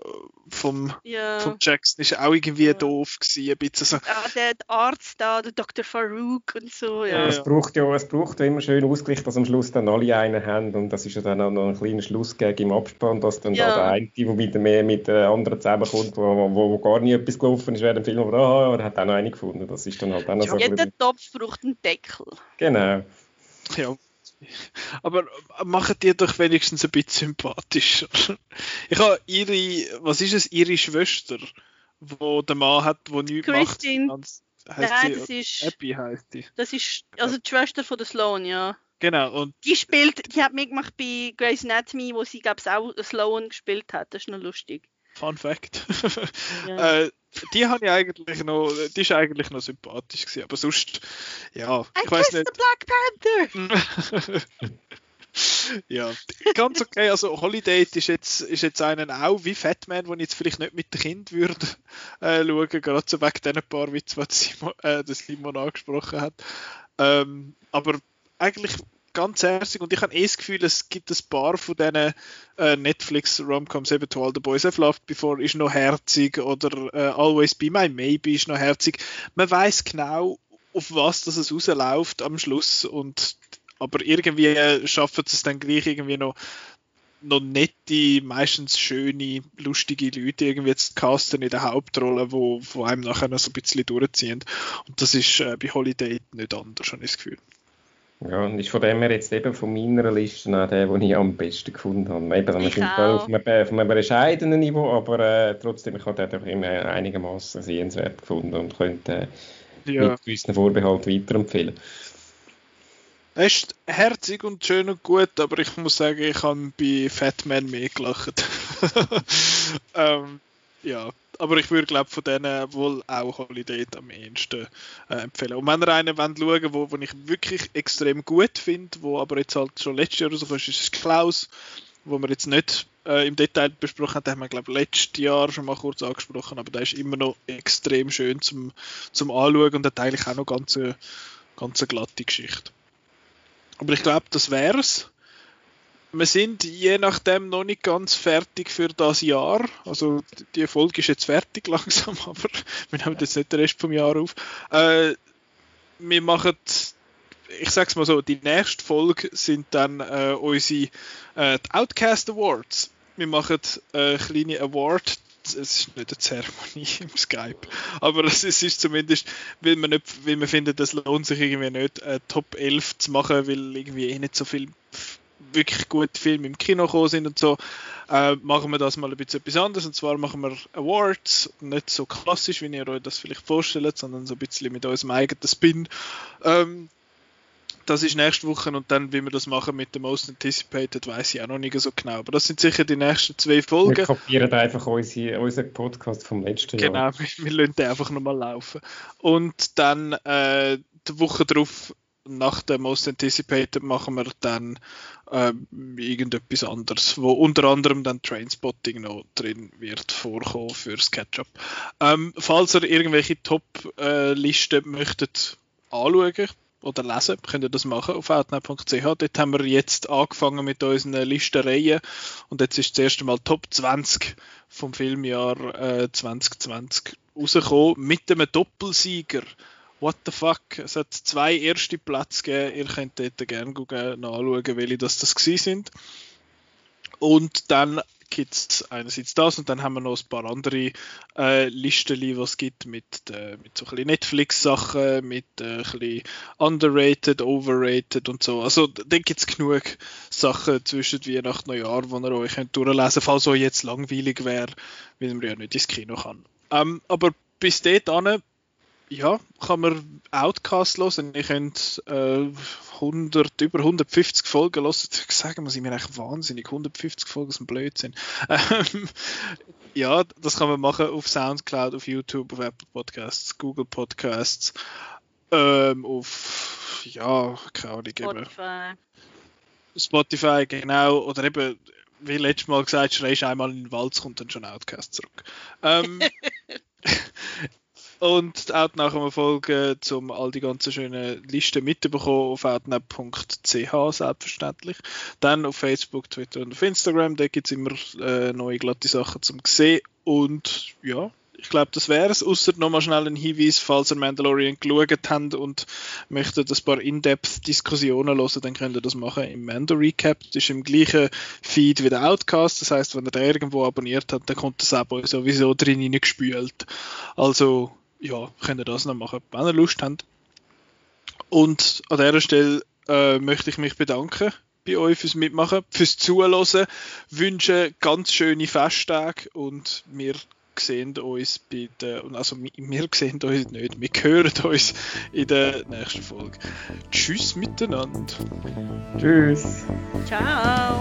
vom, ja. vom Jackson ist auch irgendwie Ja. doof gewesen. Ein bisschen so. Ah, der Arzt da, der Dr. Farouk und so, Ja, ja. Es braucht ja es braucht ja immer schön Ausgleich, dass am Schluss dann alle einen haben und das ist ja dann auch noch ein kleiner Schlussgag im Abspann, dass dann Ja. da der eine, der wieder mehr mit den anderen zusammenkommt, wo, wo, wo gar nie etwas gelaufen ist während dem Film, aber ah, er hat auch noch einen gefunden. Das ist dann halt auch noch so ein Jeder Topf braucht einen Deckel. Genau. Ja. Aber machen die doch wenigstens ein bisschen sympathischer. Ich habe ihre, was ist es, ihre Schwester, wo der Mann hat, wo nichts Christine. macht. Nein, das ist, Abby heißt die. das ist also die Schwester von der Sloan, ja. Genau, und Die spielt, die hat mitgemacht bei Grey's Anatomy, wo sie, glaube ich, auch Sloan gespielt hat. Das ist noch lustig. Fun Fact. Ja. äh, die habe ich eigentlich noch, die ist eigentlich noch sympathisch gewesen, aber sonst, ja, ich weiß nicht. the Black Panther! [laughs] ja, ganz okay. Also Holiday ist jetzt, ist jetzt einen auch wie Fatman, den ich jetzt vielleicht nicht mit dem Kind würde äh, schauen, gerade so wegen diesen paar Witz, die Simon, äh, Simon angesprochen hat. Ähm, aber eigentlich ganz herzig und ich habe eh das Gefühl, es gibt ein paar von diesen äh, Netflix-Romcoms, eben To All the Boys Have Loved Before ist noch herzig oder äh, Always Be My Maybe ist noch herzig. Man weiß genau, auf was das es rausläuft am Schluss und aber irgendwie schaffen sie es dann gleich irgendwie noch noch nette, meistens schöne, lustige Leute irgendwie zu casten in der Hauptrolle, wo, wo einem nachher noch so ein bisschen durchziehen. Und das ist äh, bei Holiday nicht anders, habe ich das Gefühl. Ja, und ist von dem her jetzt eben von meiner Liste auch der, den ich am besten gefunden habe. Eben, wir sind auf einem, auf einem bescheidenen Niveau, aber äh, trotzdem, ich habe den doch immer einigermaßen sehenswert gefunden und könnte äh, ja. mit gewissen Vorbehalt weiterempfehlen. Er ist herzig und schön und gut, aber ich muss sagen, ich habe bei Fatman mehr gelacht. [laughs] ähm, ja, aber ich würde glaube von denen wohl auch Holiday am ehesten äh, empfehlen. Und wenn ihr einen wollt schauen wo, wo ich wirklich extrem gut finde, wo aber jetzt halt schon letztes Jahr rausgekommen ist, ist es Klaus, wo wir jetzt nicht äh, im Detail besprochen haben, den haben wir glaube letztes Jahr schon mal kurz angesprochen, aber der ist immer noch extrem schön zum, zum Anschauen und hat eigentlich auch noch ganz, ganz eine glatte Geschichte. Aber ich glaube, das wär's. Wir sind je nachdem noch nicht ganz fertig für das Jahr. Also die Folge ist jetzt fertig [laughs] langsam, aber wir nehmen jetzt nicht den Rest vom Jahr auf. Äh, wir machen, ich sag's mal so, die nächste Folge sind dann äh, unsere äh, Outcast Awards. Wir machen äh, kleine Award es ist nicht eine Zeremonie [laughs] im Skype, aber es ist zumindest, weil man, nicht, weil man findet, es lohnt sich irgendwie nicht, eine Top 11 zu machen, weil irgendwie eh nicht so viel wirklich gute Filme im Kino gekommen sind und so, äh, machen wir das mal ein bisschen etwas anderes. Und zwar machen wir Awards, nicht so klassisch, wie ihr euch das vielleicht vorstellt, sondern so ein bisschen mit unserem eigenen Spin. Ähm, das ist nächste Woche und dann, wie wir das machen mit dem Most Anticipated, weiß ich auch noch nicht so genau. Aber das sind sicher die nächsten zwei Folgen. Wir kopieren einfach unsere, unseren Podcast vom letzten genau, Jahr. Genau, wir, [laughs] wir lassen den einfach nochmal laufen. Und dann äh, die Woche darauf, nach dem Most Anticipated, machen wir dann äh, irgendetwas anderes, wo unter anderem dann Trainspotting noch drin wird vorkommen fürs Catch-up. Ähm, falls ihr irgendwelche Top-Listen möchtet anschauen, oder lesen, könnt ihr das machen auf outnet.ch. Dort haben wir jetzt angefangen mit unseren Listenreihen und jetzt ist das erste Mal Top 20 vom Filmjahr äh, 2020 rausgekommen mit einem Doppelsieger. What the fuck? Es hat zwei erste Plätze gegeben. Ihr könnt dort gerne nachschauen, welche das, das sind. Und dann gibt es einerseits das und dann haben wir noch ein paar andere äh, Listen, die es gibt mit, äh, mit so Netflix-Sachen, mit äh, ein underrated, overrated und so. Also da gibt es genug Sachen zwischen Weihnachten und Neujahr, die ihr euch könnt durchlesen könnt, falls euch jetzt langweilig wäre, weil man ja nicht ins Kino kann. Ähm, aber bis dahin ja, kann man Outcast hören. Ich könnte äh, 100, über 150 Folgen hören. Sagen wir, sind mir echt wahnsinnig. 150 Folgen sind Blödsinn. Ähm, ja, das kann man machen auf Soundcloud, auf YouTube, auf Apple Podcasts, Google Podcasts, ähm, auf, ja, keine Ahnung. Spotify. Spotify, genau. Oder eben, wie letztes Mal gesagt, schreist einmal in den Wald, kommt dann schon Outcast zurück. Ähm, [laughs] und auch nach einer Folge zum all die ganzen schönen Listen mitbekommen auf outnet.ch selbstverständlich. Dann auf Facebook, Twitter und auf Instagram, da gibt es immer äh, neue glatte Sachen zum sehen und ja, ich glaube, das wäre es. Außer nochmal schnell ein Hinweis, falls ihr Mandalorian geschaut habt und möchtet ein paar In-Depth-Diskussionen hören, dann könnt ihr das machen im Mando Recap. Das ist im gleichen Feed wie der Outcast. Das heißt, wenn ihr den irgendwo abonniert habt, dann kommt das Abo sowieso drin gespült. Also ja, könnt ihr das noch machen, wenn ihr Lust habt. Und an dieser Stelle äh, möchte ich mich bedanken bei euch fürs Mitmachen, fürs Zuhören, wünsche ganz schöne Festtage und wir sehen uns bei der, also wir sehen uns nicht, wir hören uns in der nächsten Folge. Tschüss miteinander. Tschüss. Ciao.